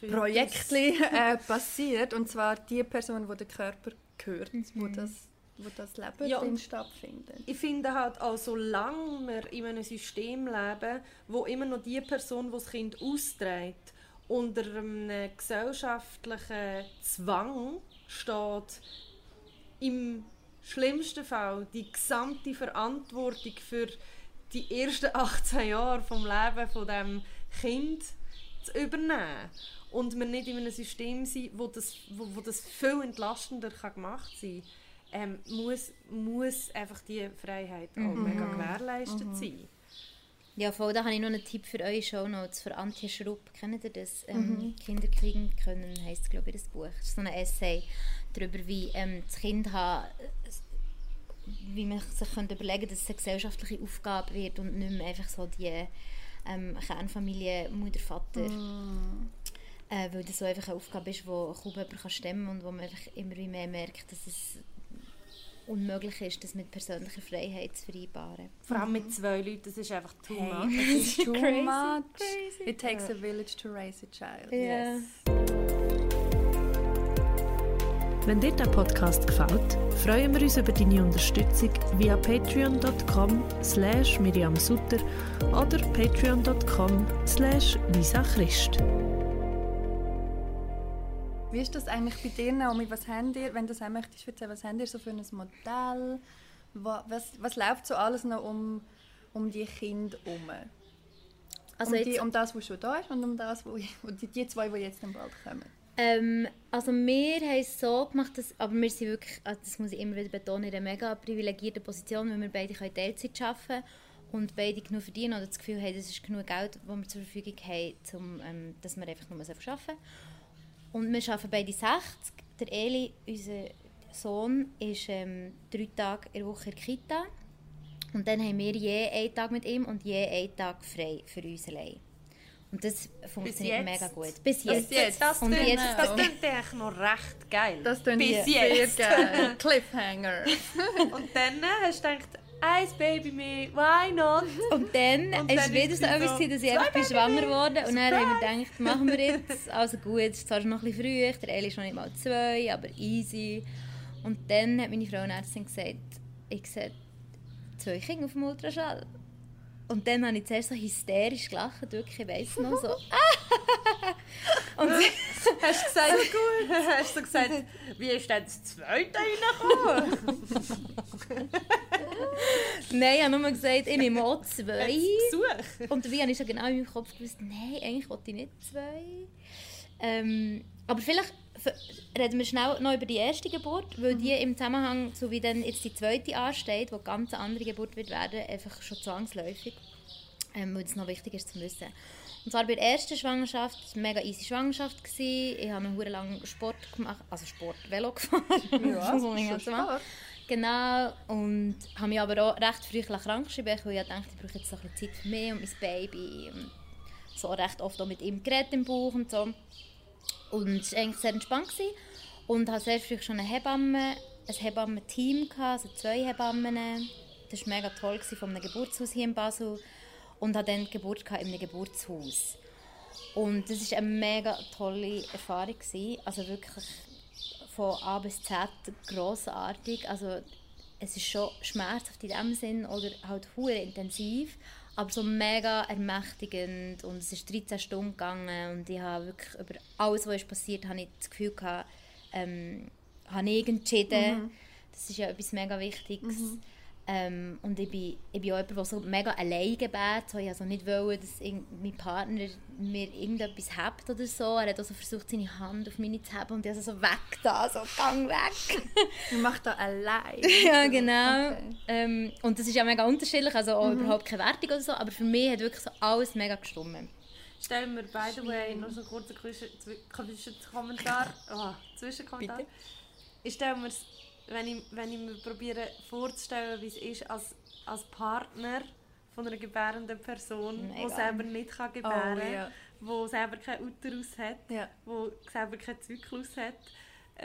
Projekt <laughs> äh, passiert und zwar die Person, wo der Körper gehört, mhm. wo das wo das Leben ja, stattfindet. Ich finde halt auch, solange wir in einem System leben, wo immer noch die Person, die das Kind austrägt, unter einem gesellschaftlichen Zwang steht, im schlimmsten Fall die gesamte Verantwortung für die ersten <laughs> 18 Jahre vom Leben von dem Kind zu übernehmen und wir nicht in einem System sind, wo das, wo, wo das viel entlastender kann gemacht sein kann ähm, muss, muss einfach die Freiheit auch mhm. mega gewährleistet mhm. sein. Ja, voll, da habe ich noch einen Tipp für euch Show Notes für Antje Schrupp. Kennt ihr das? Ähm, mhm. Kinder kriegen können, heisst glaube ich das Buch. Das ist so ein Essay darüber, wie ähm, das Kind hat, wie man sich könnte überlegen könnte, dass es eine gesellschaftliche Aufgabe wird und nicht mehr einfach so die ähm, Kernfamilie Mutter, Vater. Mm. Äh, weil das so einfach eine Aufgabe ist, die kaum jemand kann stemmen kann und wo man einfach immer mehr merkt, dass es unmöglich ist, das mit persönlicher Freiheit zu vereinbaren. Vor allem mit zwei Leuten, das ist einfach too hey, much. Es ist <laughs> too crazy, much. Crazy. It takes a village to raise a child. Yeah. Yes. Wenn dir der Podcast gefällt, freuen wir uns über deine Unterstützung via patreon.com slash Miriam Sutter oder patreon.com slash Lisa Christ. Wie ist das eigentlich bei dir, Naomi? Was habt ihr, wenn du das auch möchtest erzählen, was habt ihr so für ein Modell? Was, was läuft so alles noch um, um die Kinder herum? Also um, die, um das, was schon da ist und um das, wo, die, die zwei, die jetzt dann bald kommen? Ähm, also wir haben es so gemacht, dass, aber wir sind wirklich, also das muss ich immer wieder betonen, in einer mega privilegierten Position, weil wir beide können Teilzeit arbeiten können und beide genug verdienen oder das Gefühl haben, das ist genug Geld, das wir zur Verfügung haben, um, ähm, dass wir einfach nur arbeiten müssen. Und wir arbeiten beide 60. Der Eli, unser Sohn, ist ähm, drei Tage in der Woche in der Kita. Und dann haben wir je einen Tag mit ihm und je einen Tag frei für uns allein. Und das funktioniert mega gut. Bis jetzt. Bis jetzt. Das und jetzt, das klingt eigentlich noch recht geil. Das klingt Bis jetzt. sehr geil. <laughs> Cliffhanger. und dann hast du gedacht, ein Baby mehr, why not? <laughs> Und dann war es wieder so etwas, so, dass ich einfach schwanger geworden Und dann haben wir gedacht, machen wir jetzt. Also gut, es ist zwar noch ein bisschen früh, der Eli ist noch nicht mal zwei, aber easy. Und dann hat meine Frauenärztin gesagt, ich sehe zwei Kinder auf dem Ultraschall. Und dann habe ich zuerst so hysterisch gelacht, wirklich, ich weiss noch, so <laughs> Und hast du gesagt, <laughs> gut. hast du gesagt, wie ist denn das zweite reingekommen? Nein, ich habe nur gesagt, ich nehme auch zwei. Und wie habe ich schon genau in meinem Kopf gewusst, nein, eigentlich wollte ich nicht zwei. Ähm, aber vielleicht reden wir schnell noch über die erste Geburt, weil die im Zusammenhang, so wie dann jetzt die zweite ansteht, wo ganz andere Geburt wird werden, einfach schon zwangsläufig, ähm, weil es noch wichtig ist zu wissen. Und zwar bei der ersten Schwangerschaft, es war eine mega easy Schwangerschaft. Gewesen. Ich habe noch hure lang Sport gemacht, also Sport, Velo <laughs> gefahren. Ja, Das ich schon. Sport. Genau, und habe mich aber auch recht früh krank geschrieben, weil ich dachte, ich brauche jetzt so ein bisschen Zeit für mich und mein Baby. Und so recht oft auch mit ihm geredet im Bauch und so. Und es war eigentlich sehr entspannt. Gewesen. Und hatte sehr früh schon eine Hebamme, ein Hebammen-Team, also zwei Hebammen. Das war mega toll gewesen, von einem Geburtshaus hier in Basel. Und hatte dann die Geburt in einem Geburtshaus. Und das war eine mega tolle Erfahrung. Gewesen. Also wirklich von A bis Z grossartig. Also es ist schon schmerzhaft in dem Sinn oder halt hure intensiv, aber so mega ermächtigend und es ist 13 Stunden gegangen und ich habe wirklich über alles, was ist passiert, habe ich das Gefühl gehabt, ähm, habe ich entschieden. Das ist ja etwas mega Wichtiges. Ähm, und ich bin, ich bin auch jemand, der so mega allein gebet. So, ich also nicht wollen, dass mein Partner mir irgendetwas hebt oder so. Er hat also versucht, seine Hand auf meine zu haben und ich also so weg da, so gang weg. <laughs> Ich mache da allein. <laughs> ja, genau. Okay. Ähm, und das ist ja mega unterschiedlich, also auch überhaupt keine Wertung oder so, aber für mich hat wirklich so alles mega gestimmt. Stellen wir, by the way, noch so einen Zwi- Zwischenkommentar. <laughs> Oh, Zwischenkommentar. Ich stelle mir wenn ich, wenn ich mir probiere vorzustellen, wie es ist als, als Partner von einer gebärenden Person, die Mega. selber nicht kann gebären Oh, kann, ja. die selber keinen Uterus hat, Ja. die selber keinen Zyklus hat,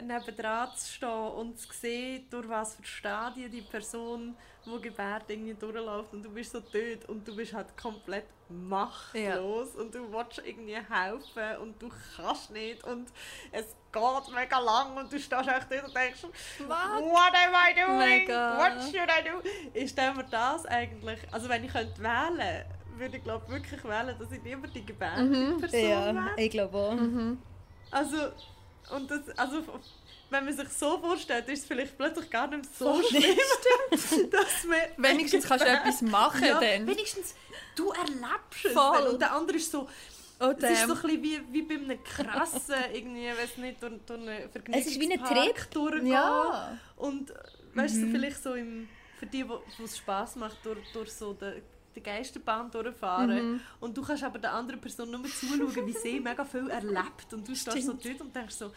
nebendran zu stehen und zu sehen, durch was für Stadien die Person, die gebärt, irgendwie durchläuft und du bist so tot und du bist halt komplett machtlos und du willst irgendwie helfen und du kannst nicht und es geht mega lang und du stehst echt dort und denkst, what am I doing? Mega. What should I do? Ich stelle mir das eigentlich, also wenn ich könnte wählen würde ich glaube wirklich wählen, dass ich lieber die gebärende Person wäre. ich glaube auch. Also, und das, also, wenn man sich so vorstellt, ist es vielleicht plötzlich gar nicht mehr so schlimm, <laughs> <laughs> dass man... Wenigstens kannst du etwas <laughs> machen ja, dann. wenigstens, du erlebst es. Voll. Und der andere ist so... Oh, Es ist so ein bisschen wie, wie bei einem krassen, irgendwie, weiß nicht, durch, durch einen Es ist wie ein Trip. durchgehen. Ja. Und weißt du, vielleicht so im, für die, wo es Spass macht, durch, durch so den, die Geisterbahn durchfahren. Und du kannst aber der anderen Person nur zuschauen, wie sie mega viel erlebt. Und du stehst so dort und denkst so,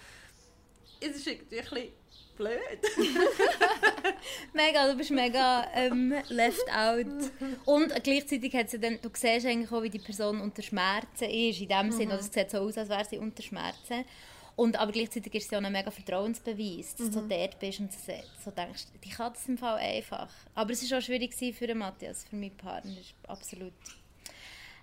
es ist irgendwie ein bisschen blöd. <laughs> Mega, du bist mega ähm, left out. Und gleichzeitig hat sie dann, du siehst eigentlich auch, wie die Person unter Schmerzen ist, in dem Sinn, oder es sieht so aus, als wäre sie unter Schmerzen. Und, aber gleichzeitig ist es ja auch ein mega Vertrauensbeweis, dass du dort bist und so, so denkst, die kann das im Fall einfach. Aber es war auch schwierig für den Matthias, für meinen Partner, absolut.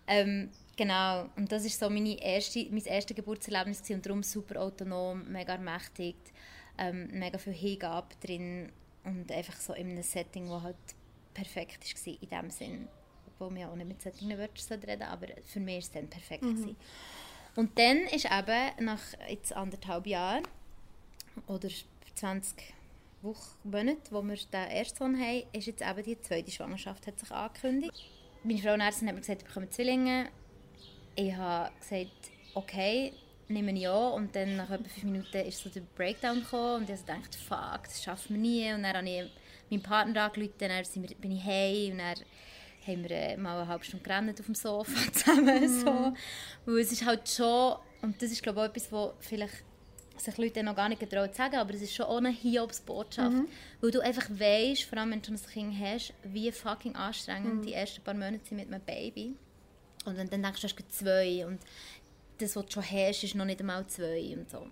Ähm, genau, und das war so meine erste, mein erstes Geburtserlebnis gewesen, und darum super autonom, mega ermächtigt, ähm, mega viel Hingabe drin und einfach so in einem Setting, das halt perfekt war in dem Sinn. Obwohl wir auch nicht mit solchen Wörtern reden aber für mich war es dann perfekt. gewesen. Und dann ist eben nach jetzt anderthalb Jahren oder 20 Wochen, wo wir den ersten Sohn haben, ist jetzt eben die zweite Schwangerschaft hat sich angekündigt. Meine Frauenärztin hat mir gesagt, ich bekomme Zwillinge. Ich habe gesagt, okay, nehme ich an. Und dann nach etwa fünf Minuten ist so der Breakdown gekommen und ich habe gedacht, fuck, das schaffen wir nie. Und dann habe ich meinen Partner angerufen, dann bin ich heim und dann haben wir äh, mal eine halbe Stunde gerannt auf dem Sofa <laughs> zusammen. So. Weil es ist halt schon, und das ist glaube ich auch etwas, wo vielleicht sich Leute noch gar nicht getraut zu sagen, aber es ist schon eine Hiobsbotschaft. Weil du einfach weißt, vor allem wenn du ein Kind hast, wie fucking anstrengend die ersten paar Monate sind mit einem Baby. Und wenn du dann denkst, du hast zwei und das, was du schon hast, ist noch nicht einmal zwei und so.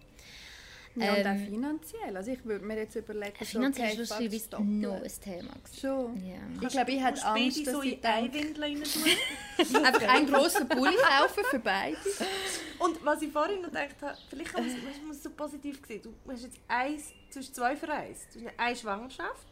Ja, und auch Ähm, finanziell. Also ich würde mir jetzt überlegen, so, Finanziell okay, ist wahrscheinlich das noch ein Thema. Schon. Ja. Ich glaube, ich hätte Musst Angst, dass so ich Eiwindel rein <laughs> einfach einen grossen Pulli kaufen für beide. Und was ich vorhin noch gedacht habe, vielleicht muss es so positiv sehen. Du hast jetzt eins, du hast zwei für eins. Du hast eine Schwangerschaft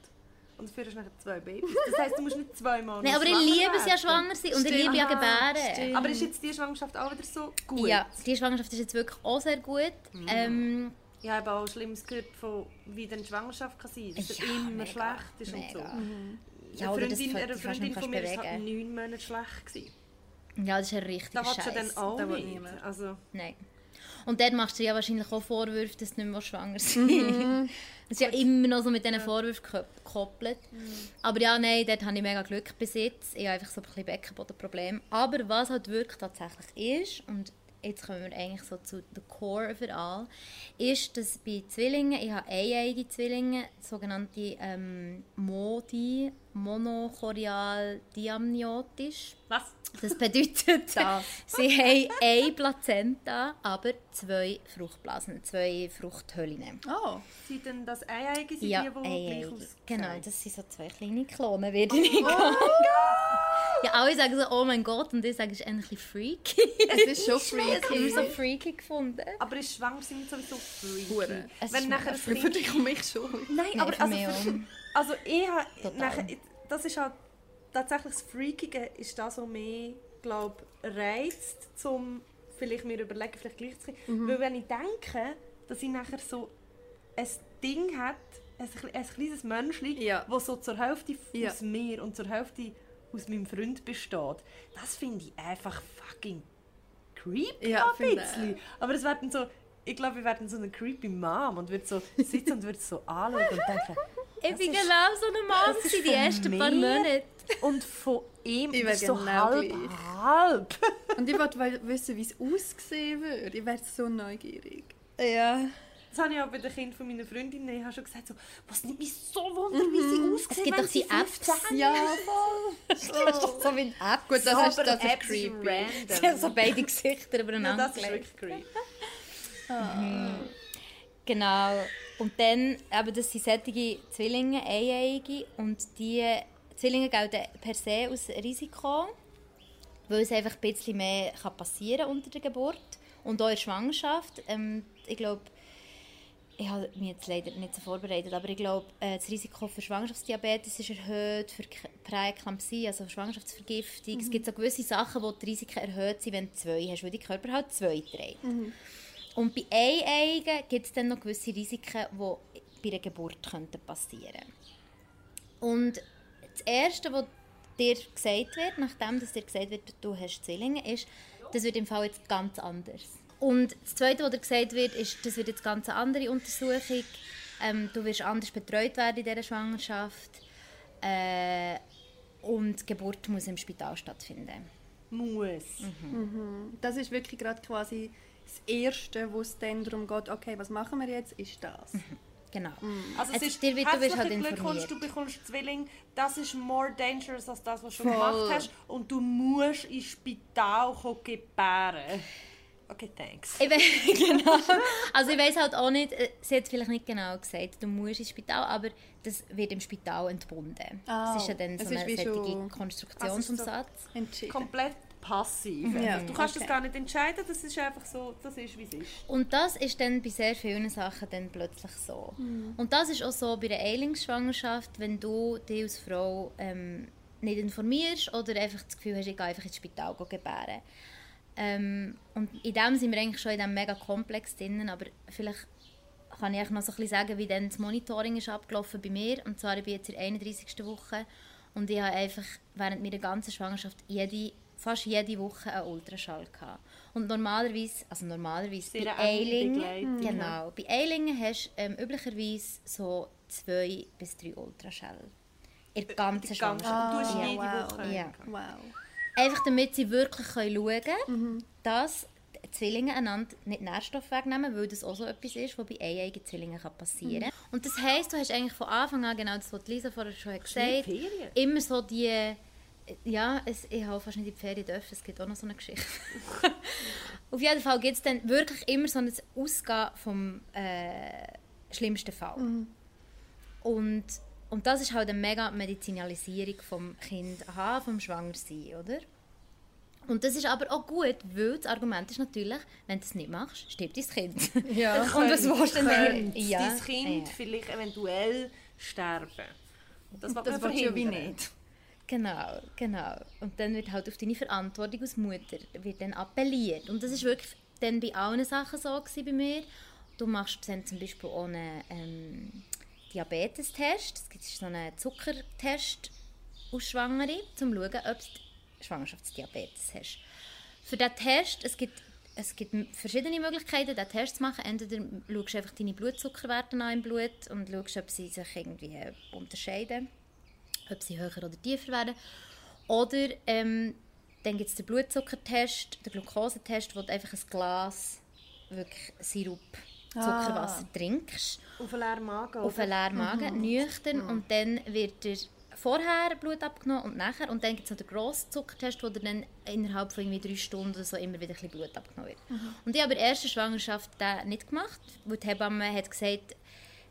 und du nachher zwei Babys. Das heisst, du musst nicht zweimal Nein, aber ich liebe es ja schwanger sein und ich Stimmt. liebe ja Aha, gebären. stimmt. Aber ist jetzt die Schwangerschaft auch wieder so gut? Ja, die Schwangerschaft ist jetzt wirklich auch sehr gut. Ähm, Ich habe auch Schlimmes gehört, von, wie dann die Schwangerschaft kann sein kann. Dass Ja, es immer mega, schlecht ist und so. mega. Eine Ja, das Freundin, eine das fast Freundin von mir war halt neun Monate schlecht. Gewesen. ja, das ist ein richtiger Da willst du dann Scheiß. auch Da nicht. niemand. Also, Nein. Und dort machst du dir ja wahrscheinlich auch Vorwürfe, dass du nicht mehr schwanger <laughs> sein willst. Das ist ja immer noch so mit diesen Vorwürfen geko- gekoppelt. Aber ja, nein, dort habe ich mega Glück bis jetzt. Ich habe einfach so ein bisschen Beckenbodenproblem. Aber was halt wirklich tatsächlich ist, und jetzt kommen wir eigentlich so zu the core of it all, ist, dass bei Zwillingen, ich habe eieiige Zwillinge, sogenannte ähm, MODI, monochorial diamniotisch. Was? Das bedeutet, <laughs> Das. sie haben eine Plazenta, aber zwei Fruchtblasen, zwei Fruchthöllen. Oh, Sind denn das Eieiige, sind Ja, die, die gleich eieiige. aussehen? Genau, das sind so zwei kleine Klone, würde ich nicht sagen. Ja, alle sagen so, oh mein Gott, und ich sage, es ist eigentlich ein bisschen freaky. es ist schon <laughs> Ich habe es freaky. immer so freaky gefunden. Aber ist schwanger sind sowieso freaky. Hure. Es Wenn ist nachher das <laughs> Für dich und mich schon. Nein, Nein, aber also. Also ich habe das ist halt tatsächlich das Freakige ist das, was mich, glaube reizt, zum vielleicht mir überlegen, vielleicht gleich zu Mhm. Weil wenn ich denke, dass ich nachher so ein Ding hat, ein, ein kleines Menschchen, Ja. das so zur Hälfte Ja. aus mir und zur Hälfte aus meinem Freund besteht, das finde ich einfach fucking creepy Ja, ein bisschen. Aber es wird dann so, ich glaube, wir werden so eine creepy Mom und wird so sitzen und wird so anschauen und denken, Ich Das bin ist- genau so eine Mom gewesen, die von ersten paar mir. Monate. und von ihm <laughs> Ich ist so genau halb, gleich. halb. <laughs> Und ich wollte wissen, wie es ausgesehen würde. Ich wäre so neugierig. Ja. Das habe ich auch bei den Kindern von meiner Freundin. Ich habe schon gesagt, so, was nimmt mich so wunder, wie sie aussehen, Es gibt doch sie die Apps. 15 Ja, voll. Das ist doch so wie ein App. Gut, das Aber ist, das ist creepy. Sie haben so beide Gesichter Ja, übereinander das ist wirklich creepy. <laughs> Genau. Und dann, eben, das sind solche Zwillinge, Eieiige. Und die Zwillinge gelten per se als Risiko, weil es einfach ein bisschen mehr kann passieren unter der Geburt und auch in der Schwangerschaft. Ähm, ich glaube, ich habe mich jetzt leider nicht so vorbereitet, aber ich glaube, äh, das Risiko für Schwangerschaftsdiabetes ist erhöht, für Präeklampsie, also Schwangerschaftsvergiftung. Es gibt so gewisse Sachen, wo die Risiken erhöht sind, wenn du zwei hast, weil dein Körper halt zwei trägt. Und bei Eieigen gibt es dann noch gewisse Risiken, die bei einer Geburt könnten passieren Und das Erste, was dir gesagt wird, nachdem dass dir gesagt wird, du hast Zwillinge, ist, das wird im Fall jetzt ganz anders. Und das Zweite, was dir gesagt wird, ist, das wird jetzt ganz eine andere Untersuchung. Ähm, du wirst anders betreut werden in dieser Schwangerschaft. Äh, und die Geburt muss im Spital stattfinden. Muss. Das ist wirklich gerade quasi das Erste, wo es dann darum geht, okay, was machen wir jetzt, ist das. Genau. Also es Es- ist, dir wird- du wirst halt informiert. du bekommst Zwilling. Das ist more dangerous als das, was du schon gemacht hast. Und du musst ins Spital kommen gebären. Okay, thanks. Ich we- <laughs> genau. Also ich weiß halt auch nicht, äh, sie hat vielleicht nicht genau gesagt, du musst ins Spital, aber das wird im Spital entbunden. Ah, das ist ja dann so es eine wie solche Konstruktion Also vom so- Satz. Komplett passiv. Ja, Du kannst okay. das gar nicht entscheiden, das ist einfach so, das ist wie es ist. Und das ist dann bei sehr vielen Sachen dann plötzlich so. Und das ist auch so bei der Eilingsschwangerschaft, wenn du dich als Frau ähm, nicht informierst oder einfach das Gefühl hast, ich gehe einfach ins Spital gebären. Ähm, und in dem sind wir eigentlich schon in diesem mega Komplex drin, aber vielleicht kann ich noch so ein bisschen sagen, wie dann das Monitoring ist abgelaufen bei mir. Und zwar, ich bin jetzt in der 31. Woche und ich habe einfach während meiner ganzen Schwangerschaft jede, fast jede Woche einen Ultraschall gehabt. Und normalerweise, also normalerweise Sehr bei Eilingen, genau, bei Eilingen hast du ähm, üblicherweise so zwei bis drei Ultraschall. In der ganzen Die ganze, Schwangerschaft. du hast Ah, jede wow. Woche. Ja. Wow. Einfach damit sie wirklich können schauen können, dass die Zwillinge einander nicht Nährstoffe wegnehmen, weil das auch so etwas ist, was bei eieigen Zwillingen kann passieren kann. Und das heisst, du hast eigentlich von Anfang an, genau das, was Lisa vorher schon hat gesagt Ferien. immer so die... Ja, es, ich habe fast nicht in die Ferien dürfen, es gibt auch noch so eine Geschichte. <laughs> Auf jeden Fall gibt es dann wirklich immer so ein Ausgehen vom äh, schlimmsten Fall. Und, und das ist halt eine mega Medizinalisierung vom Kind haben, vom Schwangersein, oder? Und das ist aber auch gut, weil das Argument ist natürlich, wenn du es nicht machst, stirbt dein Kind. Ja. <laughs> Und was willst du denn? Ja, dein Kind ja. vielleicht eventuell sterben. Das, will Das willst du ja wie nicht. Genau, genau. Und dann wird halt auf deine Verantwortung als Mutter wird dann appelliert. Und das ist wirklich dann bei allen Sachen so gewesen bei mir. Du machst dann zum Beispiel auch einen ähm, Diabetestest. Es gibt so einen Zuckertest aus Schwangere, um zu schauen, ob du Schwangerschaftsdiabetes hast. Für diesen Test, es gibt es gibt verschiedene Möglichkeiten, diesen Test zu machen. Entweder schaust du einfach deine Blutzuckerwerte an im Blut und schaust, ob sie sich irgendwie unterscheiden, ob sie höher oder tiefer werden. Oder ähm, dann gibt es den Blutzuckertest, den Glukosetest, wo du einfach ein Glas wirklich Sirup, Zuckerwasser trinkst. Auf einen leeren Magen. auf einen leeren Magen, nüchtern. Und dann wird dir vorher Blut abgenommen und nachher. Und dann gibt es noch den grossen Zuckertest, wo dir dann innerhalb von irgendwie drei Stunden so immer wieder ein bisschen Blut abgenommen wird. Und ich habe in der ersten Schwangerschaft den nicht gemacht, weil die Hebamme hat gesagt,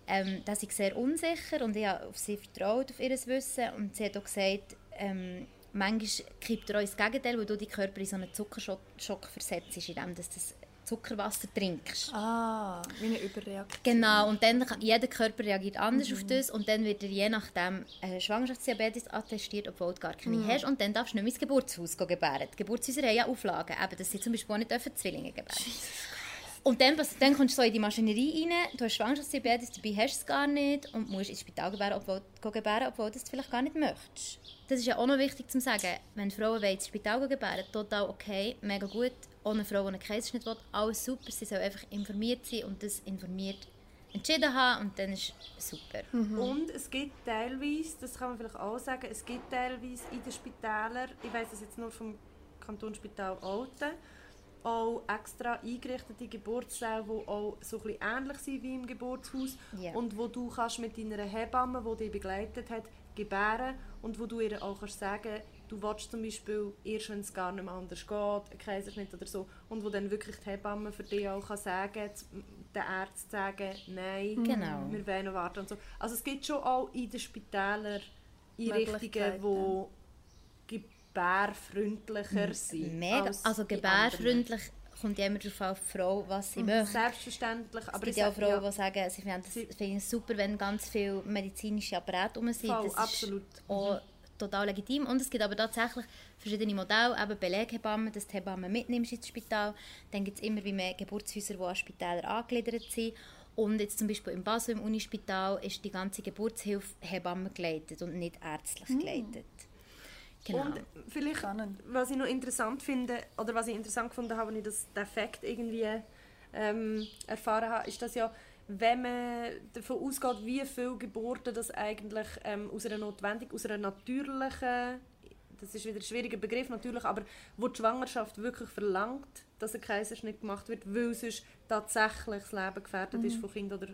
ähm, dass ich sehr unsicher und ich habe auf sie vertraut, auf ihr Wissen und sie hat auch gesagt, ähm, manchmal kippt er auch ins Gegenteil, weil du deinen Körper in so einen Zuckerschock Schock versetzt, indem du das Zuckerwasser trinkst. Ah, wie eine Überreaktion. Genau, und dann kann, jeder Körper reagiert anders auf das und dann wird dir je nachdem äh, Schwangerschaftsdiabetes attestiert, obwohl du gar keine hast und dann darfst du nicht mehr ins Geburtshaus gebären. Die Geburtshäuser haben ja Auflagen, eben, dass sie zum Beispiel auch nicht dürfen Zwillinge gebären Und dann, dann kommst du so in die Maschinerie rein, du hast Schwangerschaftsdiabetes, dabei hast du es gar nicht und musst ins Spital gebären, obwohl, gebären, obwohl du es vielleicht gar nicht möchtest. Das ist ja auch noch wichtig zu sagen, wenn Frauen wollen ins Spital gebären, total okay, mega gut. Auch eine Frau, die einen Kaiserschnitt will, alles super, sie soll einfach informiert sein und das informiert entschieden haben und dann ist super. Und es gibt teilweise, das kann man vielleicht auch sagen, es gibt teilweise in den Spitälern, ich weiß das jetzt nur vom Kantonsspital Olten, auch extra eingerichtete Geburtssäle, die auch so ein bisschen ähnlich sind wie im Geburtshaus Ja. und wo du kannst mit deiner Hebamme, die dich begleitet hat, gebären und wo du ihr auch kannst sagen du willst zum Beispiel erst, wenn es gar nicht mehr anders geht, einen Kaiserschnitt oder so und wo dann wirklich die Hebamme für dich auch kann sagen den Ärzten sagen, nein, Genau. wir wollen noch warten und so. Also es gibt schon auch in den Spitälern Einrichtungen, Möglichkeiten. Gebärfreundlicher sind. Mega, als also gebärfreundlich kommt ja immer darauf an, Frau, was sie anderen. möchte. Selbstverständlich, Es aber gibt ich ja auch Frauen, die sagen, sie finden Sie- es finden es super, wenn ganz viele medizinische Apparate rum sind. Voll, das ist absolut. auch total legitim. Und es gibt aber tatsächlich verschiedene Modelle, eben Beleghebammen, dass du die Hebammen mitnimmst ins Spital. Dann gibt es immer wie mehr Geburtshäuser, die an Spitäler angegliedert sind. Und jetzt zum Beispiel im Basel, im Unispital, ist die ganze Geburtshilfe Hebammen geleitet und nicht ärztlich geleitet. Genau. Und vielleicht, Spannend. was ich noch interessant finde, oder was ich interessant gefunden habe, als ich das, den Fakt irgendwie ähm, erfahren habe, ist, dass ja, wenn man davon ausgeht, wie viele Geburten das eigentlich ähm, aus einer notwendig, aus einer natürlichen, das ist wieder ein schwieriger Begriff natürlich, aber wo die Schwangerschaft wirklich verlangt, dass ein Kaiserschnitt gemacht wird, weil sonst tatsächlich das Leben gefährdet ist von Kind oder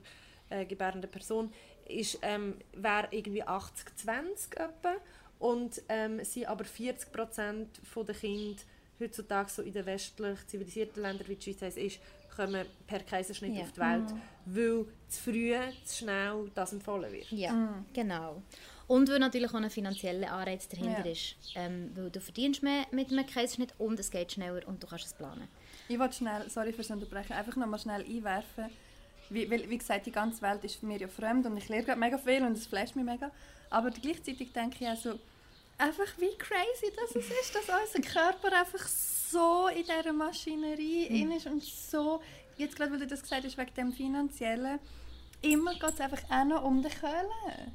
äh, gebärender Person, ist, ähm, wäre irgendwie 80-20 etwa. Und ähm, sind aber 40 Prozent der Kinder heutzutage so in den westlich zivilisierten Ländern, wie die Schweiz es ist, kommen per Kaiserschnitt Ja. auf die Welt, weil zu früh, zu schnell das empfohlen wird. Ja, genau. Und weil natürlich auch ein finanzieller Anreiz dahinter Ja. ist. Ähm, weil du verdienst mehr mit einem Kaiserschnitt und es geht schneller und du kannst es planen. Ich wollte schnell, sorry fürs Unterbrechen, einfach noch mal schnell einwerfen. Wie, weil, wie gesagt, die ganze Welt ist für mich ja fremd und ich lerne gerade mega viel und es flasht mich mega. Aber gleichzeitig denke ich auch so, einfach wie crazy das es ist, dass unser Körper einfach so in dieser Maschinerie Mhm. in ist und so, jetzt gerade, weil du das gesagt hast, wegen dem Finanziellen, immer geht es einfach auch noch um den Köhlen.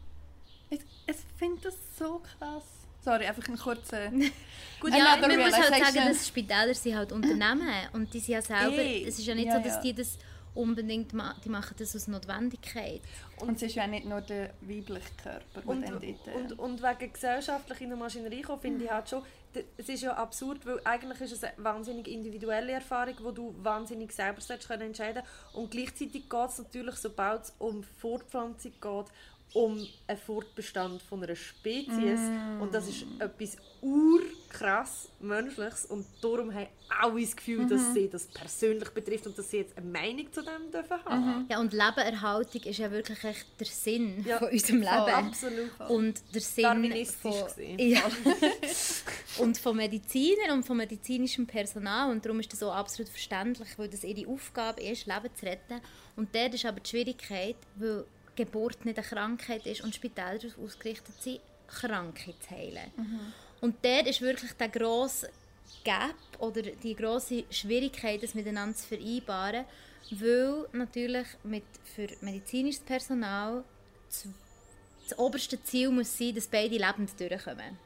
Ich, ich finde das so krass. Sorry, einfach ein kurzer... <laughs> Gut, ja, man muss halt sagen, dass Spitäler sind halt Unternehmen und die sind ja selber, Eh, es ist ja nicht ja, so, dass ja. die das unbedingt ma die machen das aus Notwendigkeit. Und es ist ja nicht nur der weibliche Körper, der Und, dann dort... äh, und, und wegen gesellschaftlich in der Maschinerie finde ich halt schon, es ist ja absurd, weil eigentlich ist es eine wahnsinnig individuelle Erfahrung, wo du wahnsinnig selber solltest können entscheiden Und gleichzeitig geht es natürlich, sobald es um Fortpflanzung geht, um einen Fortbestand von einer Spezies. Und das ist etwas urkrass Menschliches. Und darum haben alle das Gefühl, dass sie das persönlich betrifft und dass sie jetzt eine Meinung zu dem dürfen haben. Ja, und Lebenerhaltung ist ja wirklich echt der Sinn Ja, von unserem Voll, Leben. absolut. Und der Sinn von, ja. <laughs> und von Medizinern und von medizinischem Personal. Und darum ist das auch absolut verständlich, weil das ihre Aufgabe ist, Leben zu retten. Und dort ist aber die Schwierigkeit, weil Geburt nicht eine Krankheit ist und Spitäler darauf ausgerichtet sind, Kranke zu heilen. Und dort ist wirklich der grosse Gap oder die grosse Schwierigkeit, das miteinander zu vereinbaren, weil natürlich mit, für medizinisches Personal das, das oberste Ziel muss sein, dass beide lebend durchkommen.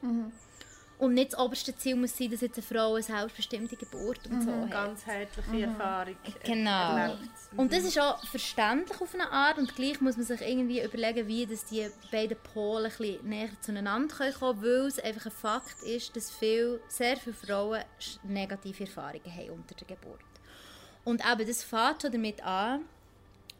Und nicht das oberste Ziel muss sein, dass jetzt eine Frau eine selbstbestimmte Geburt und so Eine hat. ganzheitliche Erfahrung. Genau. erlebt. Und das ist auch verständlich auf eine Art und gleich muss man sich irgendwie überlegen, wie dass die beiden Pole ein bisschen näher zueinander können kommen weil es einfach ein Fakt ist, dass viel, sehr viele Frauen negative Erfahrungen haben unter der Geburt. Und eben, das fängt schon damit an,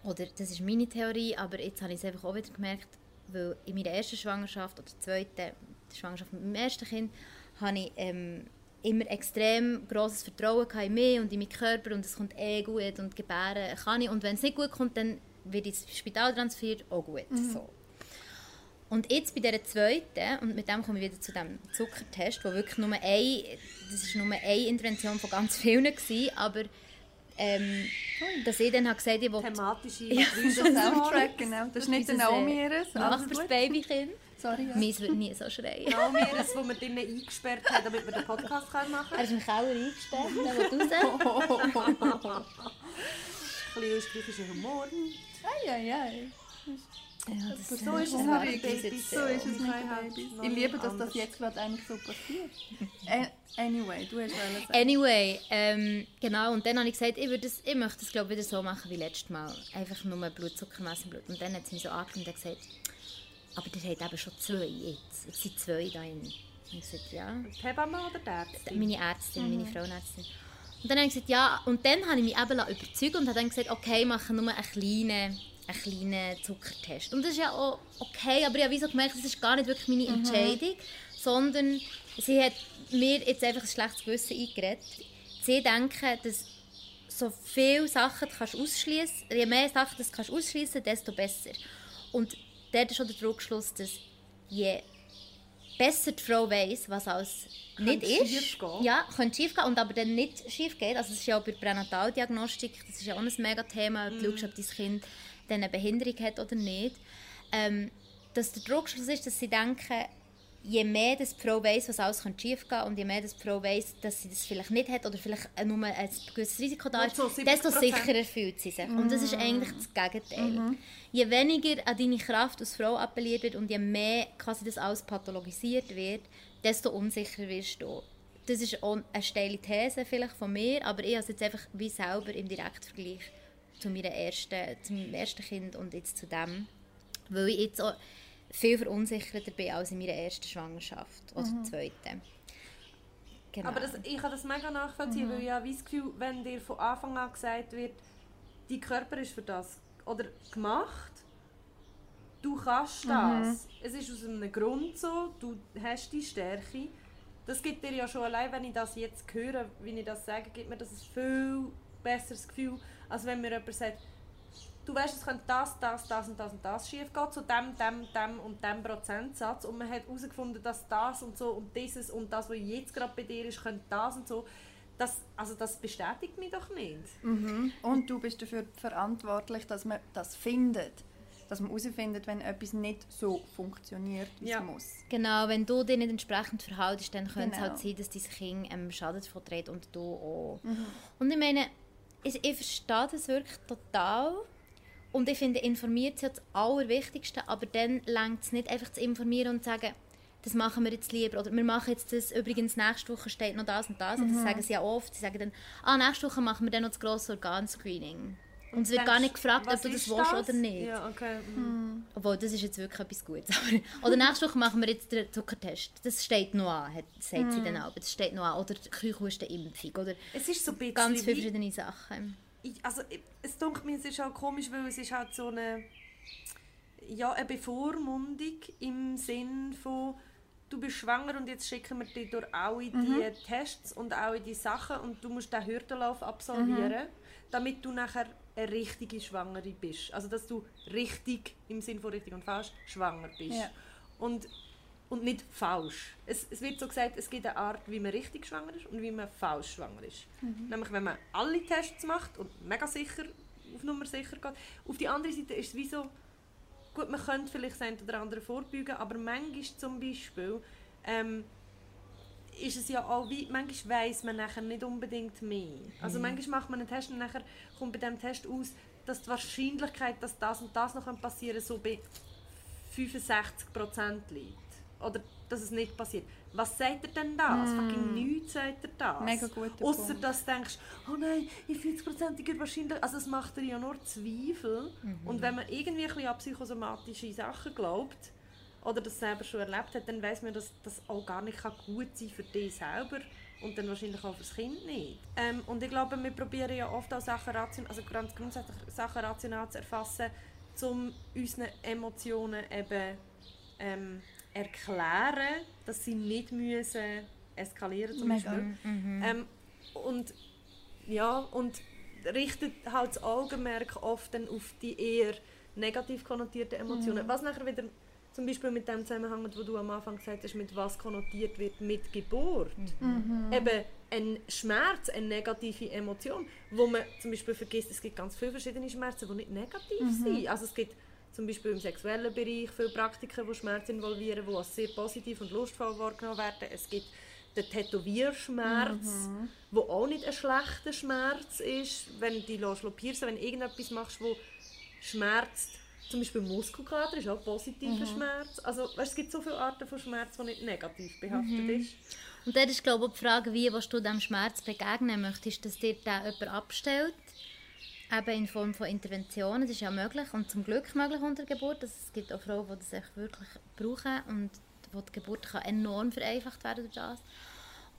oder das ist meine Theorie, aber jetzt habe ich es einfach auch wieder gemerkt, weil in meiner ersten Schwangerschaft oder zweiten Schwangerschaft mit meinem ersten Kind habe ich ähm, immer extrem grosses Vertrauen in mich und in meinen Körper und es kommt eh gut und gebären kann ich und wenn es nicht gut kommt, dann wird ins Spital transferiert, auch gut. So. Und jetzt bei dieser zweiten, und mit dem komme ich wieder zu dem Zuckertest, wo wirklich nur ein, das ist nur eine Intervention von ganz vielen gewesen, aber ähm, dass ich dann habe gesagt ich will Thematische Der Soundtrack. Soundtrack, genau. Das ist nicht der äh, Naomi ihres. Nachbars gut. Babykind. Sorry, ja. Meins würde nie so schreien. Naomi, das, wo wir drinnen eingesperrt haben, damit wir den Podcast können machen Er ist im Keller eingesperrt, der will raus. <laughs> Ein bisschen österreichischer Humor. Ei, ei, ei. Ja, das So ist es bis Babys. So ist es Babys. Ich liebe, dass das jetzt gerade eigentlich so passiert. Äh, anyway, du hast sagen. Anyway, ähm, genau, und dann habe ich gesagt, ich, würde das, ich möchte das glaube ich, wieder so machen wie letztes Mal. Einfach nur Blutzuckermesse im Blut. Und dann hat sie mich so angeschaut und gesagt, aber ihr habt eben schon zwei jetzt. Jetzt sind zwei da in. Und ich gesagt, ja. Die Hebamme oder der Ärztin? meine Ärztin, meine Frauenärztin. Und dann habe ich gesagt, ja, und dann habe ich mich eben überzeugt und habe dann gesagt, okay, ich mache nur einen kleinen, einen kleinen Zuckertest. Und das ist ja auch okay, aber ich habe wie so gemerkt, das ist gar nicht wirklich meine Entscheidung, sondern sie hat mir jetzt einfach ein schlechtes Gewissen eingeredet. Sie denken, dass so viele Sachen du kannst ausschließen, je mehr Sachen du kannst ausschließen, desto besser. Und dort ist schon der Druckschluss, dass je besser die Frau weiss, was alles nicht Könnte ist. schiefgehen. Ja, könnte schief gehen und aber dann nicht schief geht. Also das ist ja auch bei der Pränataldiagnostik, das ist ja auch ein mega Thema, Mhm. du schaust, ob dein Kind dann eine Behinderung hat oder nicht. Ähm, dass der Druckschluss ist, dass sie denken, je mehr die Frau weiss, was alles schief gehen und je mehr die Frau weiss, dass sie das vielleicht nicht hat oder vielleicht nur ein gewisses Risiko da ist, so 70%. desto sicherer fühlt sie sich. Und das ist eigentlich das Gegenteil. Je weniger an deine Kraft als Frau appelliert wird und je mehr quasi das alles pathologisiert wird, desto unsicherer wirst du. Das ist auch eine steile These vielleicht von mir, aber ich habe es jetzt einfach wie selber im Direktvergleich zu, meiner ersten, zu meinem ersten Kind und jetzt zu dem, weil ich jetzt auch viel verunsicherter bin als in meiner ersten Schwangerschaft oder zweiten. Genau. Aber das, ich kann das mega nachvollziehen, weil ich habe das Gefühl, wenn dir von Anfang an gesagt wird, dein Körper ist für das oder gemacht, du kannst das. Es ist aus einem Grund so, du hast die Stärke. Das gibt dir ja schon allein, wenn ich das jetzt höre, wie ich das sage, gibt mir das ein viel besseres Gefühl, als wenn mir jemand sagt, du weißt, es könnte das, das, das und das und das schief gehen, zu dem, dem, dem und dem Prozentsatz und man hat herausgefunden, dass das und so und dieses und das, was jetzt gerade bei dir ist, könnte das und so. Das, also das bestätigt mich doch nicht. Und du bist dafür verantwortlich, dass man das findet. Dass man herausfindet, wenn etwas nicht so funktioniert, wie Ja. es muss. Genau, wenn du dich nicht entsprechend verhaltest, dann könnte es Genau. halt sein, dass dein Kind ähm, Schaden davon trägt und du auch. Und ich meine, ich, ich verstehe das wirklich total. Und ich finde, informiert ist das Allerwichtigste, aber dann längt es nicht einfach zu informieren und zu sagen, das machen wir jetzt lieber. Oder wir machen jetzt das, übrigens nächste Woche steht noch das und das. Und das sagen sie ja oft. Sie sagen dann, ah, nächste Woche machen wir dann noch das grosse Organscreening. Und es wird gar nicht gefragt, ob du das willst oder nicht. Ja, okay. mhm. Obwohl, das ist jetzt wirklich etwas Gutes. <laughs> Oder nächste Woche machen wir jetzt den Zuckertest. Das steht noch an, hat- sagt sie dann auch. Das steht noch an. Oder die Keuchhustenimpfung. Oder Es ist so ein bisschen ganz viele verschiedene Sachen. Ich, also es dunkelt mir, es ist halt komisch, weil es ist halt so eine, ja, eine Bevormundung im Sinn von, du bist schwanger und jetzt schicken wir dich durch alle die Tests und alle die Sachen und du musst den Hürdenlauf absolvieren, damit du nachher eine richtige Schwangere bist. Also dass du richtig, im Sinn von richtig und falsch, schwanger bist. Ja. Und, und nicht falsch. Es, es wird so gesagt, es gibt eine Art, wie man richtig schwanger ist und wie man falsch schwanger ist. Nämlich, wenn man alle Tests macht und mega sicher, auf Nummer sicher geht. Auf die andere Seite ist es wie so, gut, man könnte vielleicht das oder andere vorbeugen, aber manchmal zum Beispiel ähm, ist es ja auch wie, manchmal weiss man nachher nicht unbedingt mehr. Also manchmal macht man einen Test und nachher kommt bei diesem Test aus, dass die Wahrscheinlichkeit, dass das und das noch passieren könnte, so bei 65% liegt. Oder dass es nicht passiert. Was sagt er denn das? Mm. Fucking nichts sagt er das. Mega guter Außer dass du denkst, oh nein, in 40%iger Wahrscheinlichkeit, also es macht dir ja nur Zweifel. Mhm. Und wenn man irgendwie ein bisschen an psychosomatische Sachen glaubt, oder das selber schon erlebt hat, dann weiß man, dass das auch gar nicht gut sein kann für dich selber und dann wahrscheinlich auch für das Kind nicht. Ähm, und ich glaube, wir probieren ja oft auch Sachen rational, also ganz grundsätzlich Sachen rational zu erfassen, um unseren Emotionen eben ähm, erklären, dass sie nicht müssen eskalieren zum Beispiel. Mhm. Ähm, und ja, und richtet halt das Augenmerk oft dann auf die eher negativ konnotierten Emotionen, mhm. was nachher wieder zum Beispiel mit dem zusammenhängt, wo du am Anfang gesagt hast, mit was konnotiert wird mit Geburt. Mhm. Eben ein Schmerz, eine negative Emotion, wo man zum Beispiel vergisst, es gibt ganz viele verschiedene Schmerzen, die nicht negativ mhm. sind. Also es gibt zum Beispiel im sexuellen Bereich viele Praktiken, die Schmerz involvieren, die als sehr positiv und lustvoll wahrgenommen werden. Es gibt den Tätowierschmerz, mhm. wo auch nicht ein schlechter Schmerz ist, wenn du dich piercen wenn du irgendetwas machst, wo schmerzt. Zum Beispiel Muskelkater ist auch positiver mhm. Schmerz. Also weißt, es gibt so viele Arten von Schmerz, die nicht negativ behaftet mhm. ist. Und dann ist glaube ich die Frage, wie du diesem Schmerz begegnen möchtest, dass dir da jemand abstellt Eben in Form von Interventionen, das ist ja möglich und zum Glück möglich unter der Geburt. Also es gibt auch Frauen, die das echt wirklich brauchen und wo die Geburt kann enorm vereinfacht werden durch das.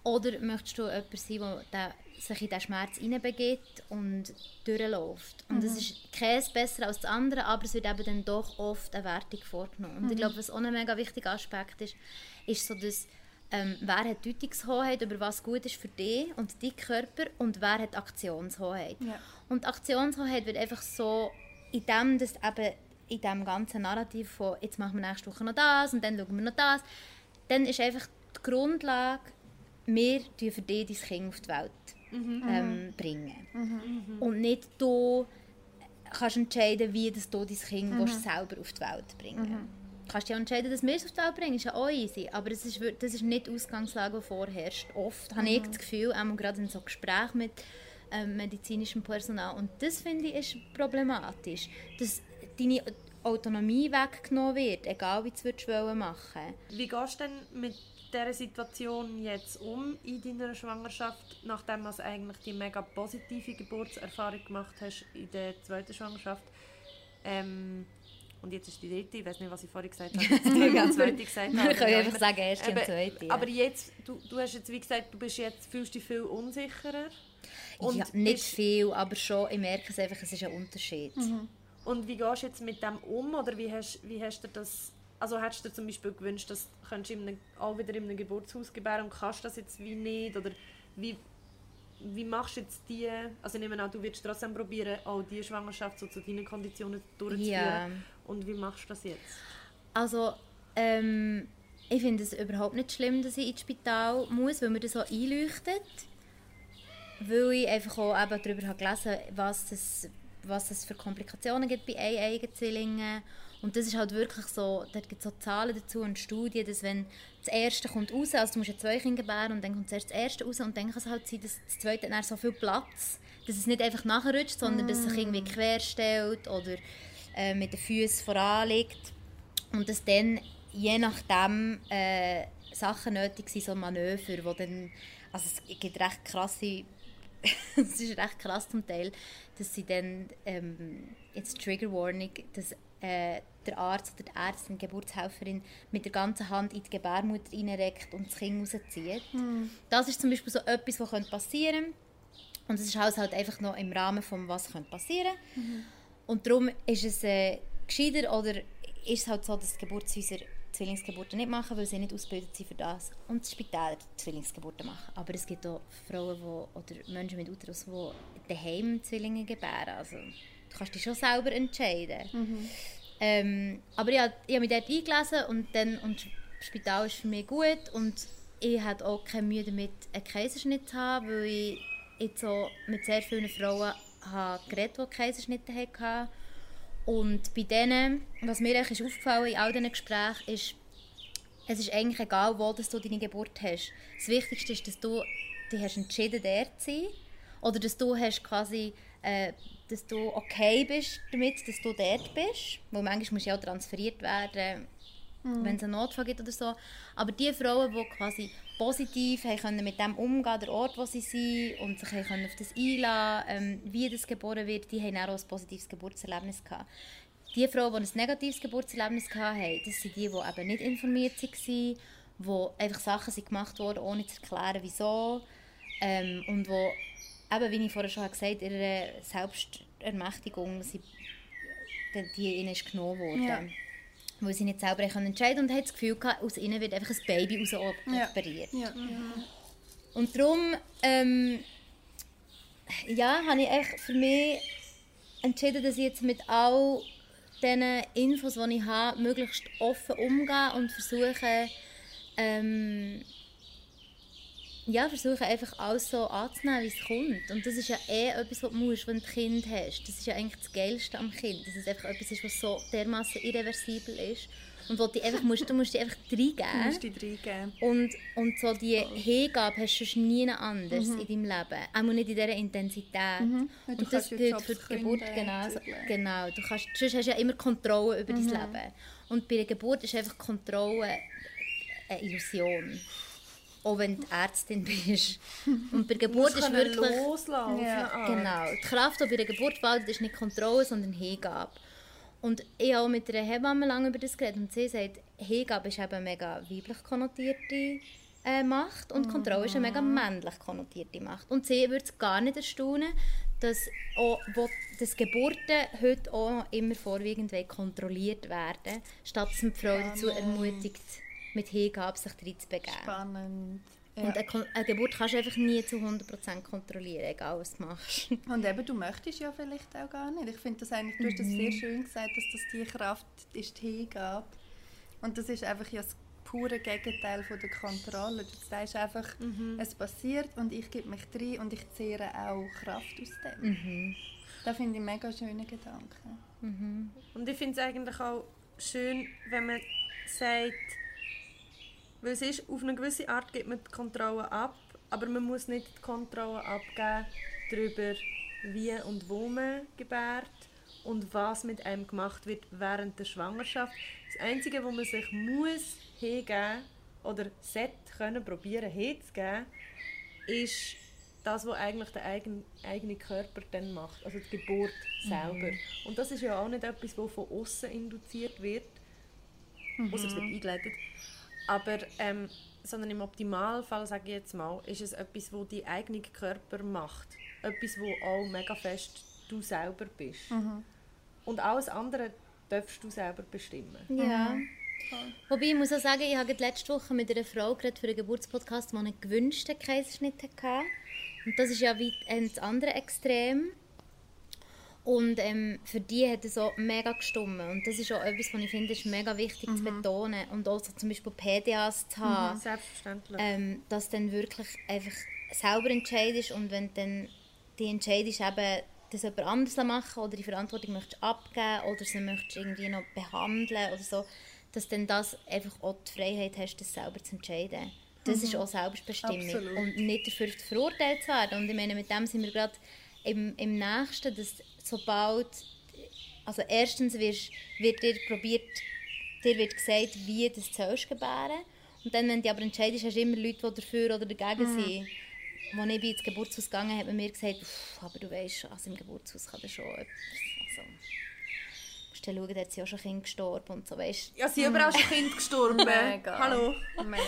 Oder möchtest du jemand sein, der sich in diesen Schmerz hineinbegibt und durchläuft. Und das mhm. ist keins besser als das andere, aber es wird eben dann doch oft eine Wertung vorgenommen. Und mhm. ich glaube, was auch ein mega wichtiger Aspekt ist, ist so, dass ähm, wer hat Deutungshoheit über was gut ist für dich und deinen Körper und wer hat Aktionshoheit. Ja. Und Aktionshoheit wird einfach so, in dem, dass eben in diesem ganzen Narrativ von jetzt machen wir nächste Woche noch das und dann schauen wir noch das, dann ist einfach die Grundlage, wir tun für dich dein Kind auf die Welt mhm. ähm, bringen. Mhm. Und nicht du kannst entscheiden, wie das du dein Kind mhm. selber auf die Welt bringen mhm. Du kannst ja entscheiden, dass wir es auf die Welt bringen, ist ja auch easy. Aber das ist, das ist nicht die Ausgangslage, die vorherrscht. Oft mhm. habe ich mhm. das Gefühl, auch gerade in so Gesprächen mit ähm, medizinischem Personal, und das finde ich ist problematisch, dass deine Autonomie weggenommen wird, egal wie du es machen willst. Wie gehst du denn mit dieser Situation jetzt um in deiner Schwangerschaft, nachdem du eigentlich die mega positive Geburtserfahrung gemacht hast in der zweiten Schwangerschaft? Ähm, und jetzt ist die dritte, ich weiß nicht, was ich vorhin gesagt <laughs> habe, die zweite gesagt habe. Ich kann einfach sagen, erste und zweite. Ja. Aber jetzt, du, du hast jetzt wie gesagt, du bist jetzt, fühlst dich viel unsicherer. Und ja, nicht viel, aber schon, ich merke es einfach, es ist ein Unterschied. Mhm. Und wie gehst du jetzt mit dem um, oder wie hast, wie hast du das, also hättest du dir zum Beispiel gewünscht, dass du auch wieder in einem Geburtshaus gebären und kannst das jetzt wie nicht, oder wie, wie machst du jetzt die, also ich nehme an, du wirst trotzdem probieren, auch diese Schwangerschaft so zu deinen Konditionen durchzuführen. Ja. Und wie machst du das jetzt? Also, ähm, ich finde es überhaupt nicht schlimm, dass ich ins Spital muss, weil mir das so einleuchtet. Weil ich einfach auch eben darüber habe gelesen was es, was es für Komplikationen gibt bei Eigenzwillingen. Und das ist halt wirklich so, da gibt es so Zahlen dazu und Studien, dass wenn das erste kommt raus, also du musst ja zwei Kinder gebären und dann kommt zuerst das erste raus und dann kann es halt sein, dass das zweite dann so viel Platz, dass es nicht einfach nachrutscht, sondern dass es sich irgendwie querstellt oder äh, mit den Füßen voranliegt und dass dann je nachdem äh, Sachen nötig sind, so Manöver, wo dann, also es gibt recht krasse, <laughs> es ist recht krass zum Teil, dass sie dann, ähm, jetzt Trigger Warning, dass äh, der Arzt oder die Ärztin, die Geburtshelferin mit der ganzen Hand in die Gebärmutter reinreckt und das Kind rauszieht. Mhm. Das ist zum Beispiel so etwas, was passieren könnte. Und es ist halt einfach noch im Rahmen von was passieren könnte. Mhm. Und darum ist es äh, gescheiter oder ist es halt so, dass Geburtshäuser Zwillingsgeburten nicht machen, weil sie nicht ausgebildet sind für das. Und die Spitäler Zwillingsgeburten machen. Aber es gibt auch Frauen wo, oder Menschen mit Uterus, die daheim Zwillinge gebären. Also du kannst dich schon selber entscheiden. Mhm. Ähm, aber ich habe mich dort eingelesen und, dann, und das Spital ist für mich gut und ich hatte auch keine Mühe damit, einen Kaiserschnitt zu haben, weil ich jetzt so mit sehr vielen Frauen habe geredet, die Kaiserschnitte hatten. Und bei denen, was mir eigentlich aufgefallen in all diesen Gesprächen, ist, es ist eigentlich egal, wo du deine Geburt hast. Das Wichtigste ist, dass du dich hast entschieden, dort zu sein. Oder dass du hast quasi, äh, dass du okay bist damit, dass du dort bist. Weil manchmal musst du ja auch transferiert werden. wenn es einen Notfall gibt oder so. Aber die Frauen, die quasi positiv können mit dem umgehen, der Ort, wo sie sind und sich können auf das einlassen, ähm, wie das geboren wird, die haben auch ein positives Geburtserlebnis gehabt. Die Frauen, die ein negatives Geburtserlebnis hatten, das sind die, die eben nicht informiert waren, wo einfach Sachen sind gemacht wurden, ohne zu erklären, wieso. Ähm, und wo, eben, wie ich vorher schon gesagt habe, ihre Selbstermächtigung, sie, die, ihnen ist genommen worden. Ja. Weil sie nicht selber können entscheiden und hat das Gefühl gehabt, aus ihnen wird einfach ein Baby raus Ja. operiert. Ja. Und darum, ähm, ja, habe ich echt für mich entschieden, dass ich jetzt mit all diesen Infos, die ich habe, möglichst offen umgehe und versuche, ähm, ja, versuche einfach alles so anzunehmen, wie es kommt. Und das ist ja eh etwas, was du musst, wenn du ein Kind hast. Das ist ja eigentlich das Geilste am Kind, dass es einfach etwas ist, was so dermaßen irreversibel ist. Und wo du einfach musst, du musst dich einfach <laughs> Du reingeben. musst dich reingeben. Und, und so die Hingabe hast du sonst nie anders in deinem Leben. Auch nicht in dieser Intensität. Weil du Und das ja gilt für die Geburt genauso. Genau. Du kannst, sonst hast du ja immer Kontrolle über dein Leben. Und bei der Geburt ist einfach Kontrolle eine Illusion. Auch wenn du Ärztin <laughs> bist. Und bei der Geburt ist wirklich... loslassen. Ja, Art. Genau. Die Kraft, die bei der Geburt waltet, ist nicht Kontrolle, sondern Hingabe. Und ich habe auch mit einer Hebamme lange über das geredet und sie sagt, Hingabe ist eben eine mega weiblich konnotierte äh, Macht und Kontrolle ist eine mega männlich konnotierte Macht. Und sie würde es gar nicht erstaunen, dass, auch, wo, dass Geburten heute auch immer vorwiegend kontrolliert werden, statt dass die Frau dazu ermutigt, mit Hingabe sich reinzubegeben. Spannend. Ja. Und eine, eine Geburt kannst du einfach nie zu 100% kontrollieren, egal was du machst. <laughs> Und eben, du möchtest ja vielleicht auch gar nicht. Ich finde das eigentlich, du hast das sehr schön gesagt, dass das die Kraft ist, die Hingabe. Und das ist einfach ja das pure Gegenteil von der Kontrolle. Du sagst einfach, es passiert und ich gebe mich rein und ich zehre auch Kraft aus dem. Das finde ich mega schönen Gedanken. Und ich finde es eigentlich auch schön, wenn man sagt, weil es ist, auf eine gewisse Art gibt man die Kontrolle ab, aber man muss nicht die Kontrolle abgeben darüber, wie und wo man gebärt und was mit einem gemacht wird während der Schwangerschaft. Das Einzige, wo man sich muss hingeben oder sollte können probieren hinzugeben, ist das, was eigentlich der eigen, eigene Körper dann macht, also die Geburt selber. Und das ist ja auch nicht etwas, das von außen induziert wird, außer es wird eingeleitet. Aber, ähm, sondern im Optimalfall, sage ich jetzt mal, ist es etwas, wo die eigene Körper macht. Etwas, wo auch mega fest du selber bist. Und alles andere darfst du selber bestimmen. Ja. Wobei ich muss auch sagen, ich habe gerade letzte Woche mit einer Frau geredet für einen Geburtspodcast, die einen gewünschten Kaiserschnitt hatte. Und das ist ja wie ein andere Extrem. Und ähm, für die hat es auch mega gestimmt. Und das ist auch etwas, was ich finde, ist mega wichtig zu betonen. Und auch so zum Beispiel PDAs zu haben Selbstverständlich. ähm, dass dann wirklich einfach selber entscheidest und wenn dann die entscheidest eben, das jemand anderes machen oder die Verantwortung möchtest abgeben oder sie möchtest irgendwie noch behandeln oder so, dass dann das einfach auch die Freiheit hast, das selber zu entscheiden. Das ist auch Selbstbestimmung Absolut. und nicht dafür verurteilt zu werden. Und ich meine, mit dem sind wir gerade im, im Nächsten, dass sobald, also erstens wirst, wird dir probiert, dir wird gesagt, wie du das sollst gebären. Und dann, wenn du aber entscheidest, hast du immer Leute, die dafür oder dagegen sind. Als ich ins Geburtshaus gegangen hat man mir gesagt, «Uff, aber du weißt also im Geburtshaus kann das schon etwas, also, musst du schauen, da hat sie auch schon Kind gestorben und so, weißt ja, sind überall schon Kinder gestorben. <laughs> Mega. Hallo. Mega.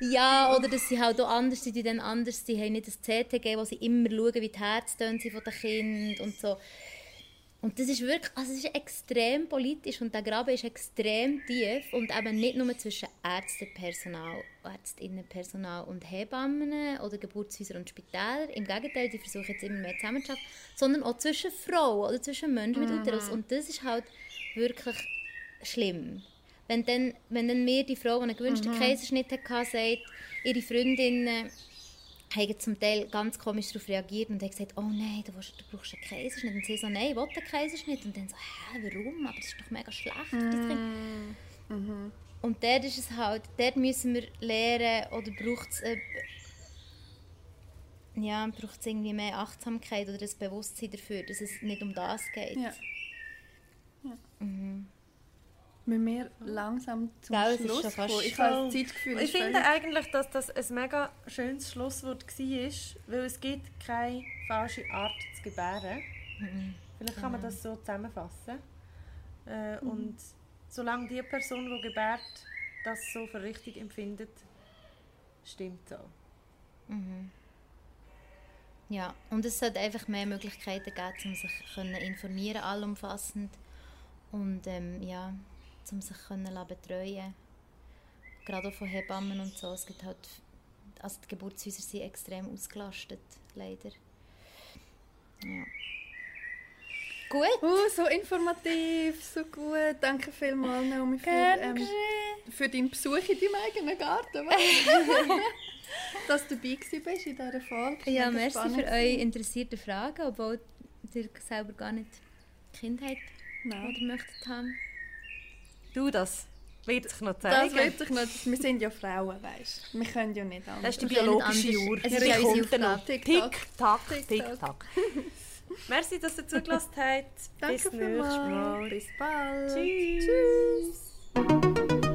Ja, oder dass sie halt auch anders sind, die dann anders, die haben nicht das CTG, wo sie immer schauen, wie die Herztöne sind von den Kindern und so. Und das ist wirklich, also es ist extrem politisch und der Graben ist extrem tief und eben nicht nur zwischen Ärztepersonal, Ärztinnenpersonal und Hebammen oder Geburtshäuser und Spitälern. Im Gegenteil, die versuchen jetzt immer mehr zusammenzuarbeiten, sondern auch zwischen Frauen oder zwischen Menschen mit Uterus. Und das ist halt wirklich schlimm. Wenn dann, wenn dann mir die Frau, die einen gewünschten Kaiserschnitt hatte, sagt, ihre Freundinnen haben zum Teil ganz komisch darauf reagiert und haben gesagt, oh nein, du, willst, du brauchst einen Kaiserschnitt. Und sie so, nein, ich will einen Kaiserschnitt. Und dann so, hä, warum? Aber das ist doch mega schlecht das Kind. Und dort ist es halt, dort müssen wir lernen, oder braucht es äh, ja, braucht es irgendwie mehr Achtsamkeit oder ein Bewusstsein dafür, dass es nicht um das geht. Ja. Müssen wir langsam zum Gell, ist Schluss fast kommen? Ich habe das Zeitgefühl, Ich ist finde eigentlich, dass das ein mega schönes Schlusswort war, weil es gibt keine falsche Art zu gebären. Vielleicht kann man das so zusammenfassen. Äh, Und solange die Person, die gebärt, das so für richtig empfindet, stimmt so. Ja, und es sollte einfach mehr Möglichkeiten geben, um sich informieren allumfassend und ähm, ja, um sich können betreuen Gerade auch von Hebammen und so. Es gibt halt, also die Geburtshäuser sind extrem ausgelastet, leider. Ja. Gut. Oh, so informativ, so gut. Danke vielmals, Naomi, für, ähm, für deinen Besuch in deinem eigenen Garten. <laughs> Dass du dabei bist in dieser Folge. Ja, merci spannend für eure gewesen. interessierten Fragen, obwohl ihr selber gar nicht Kindheit Nein. oder möchtet haben. Du, das wird sich noch Das zeigen. wird sich nicht. Wir sind ja Frauen, weißt du. Wir können ja nicht anders. Das ist die biologische Uhr. Es Die ist ja unsere noch. Aufgabe. Tick-Tack, Tick-Tack. <laughs> Merci, dass ihr zugelassen habt. Danke Bis nächstes. Mal. Bis bald. Tschüss. Tschüss.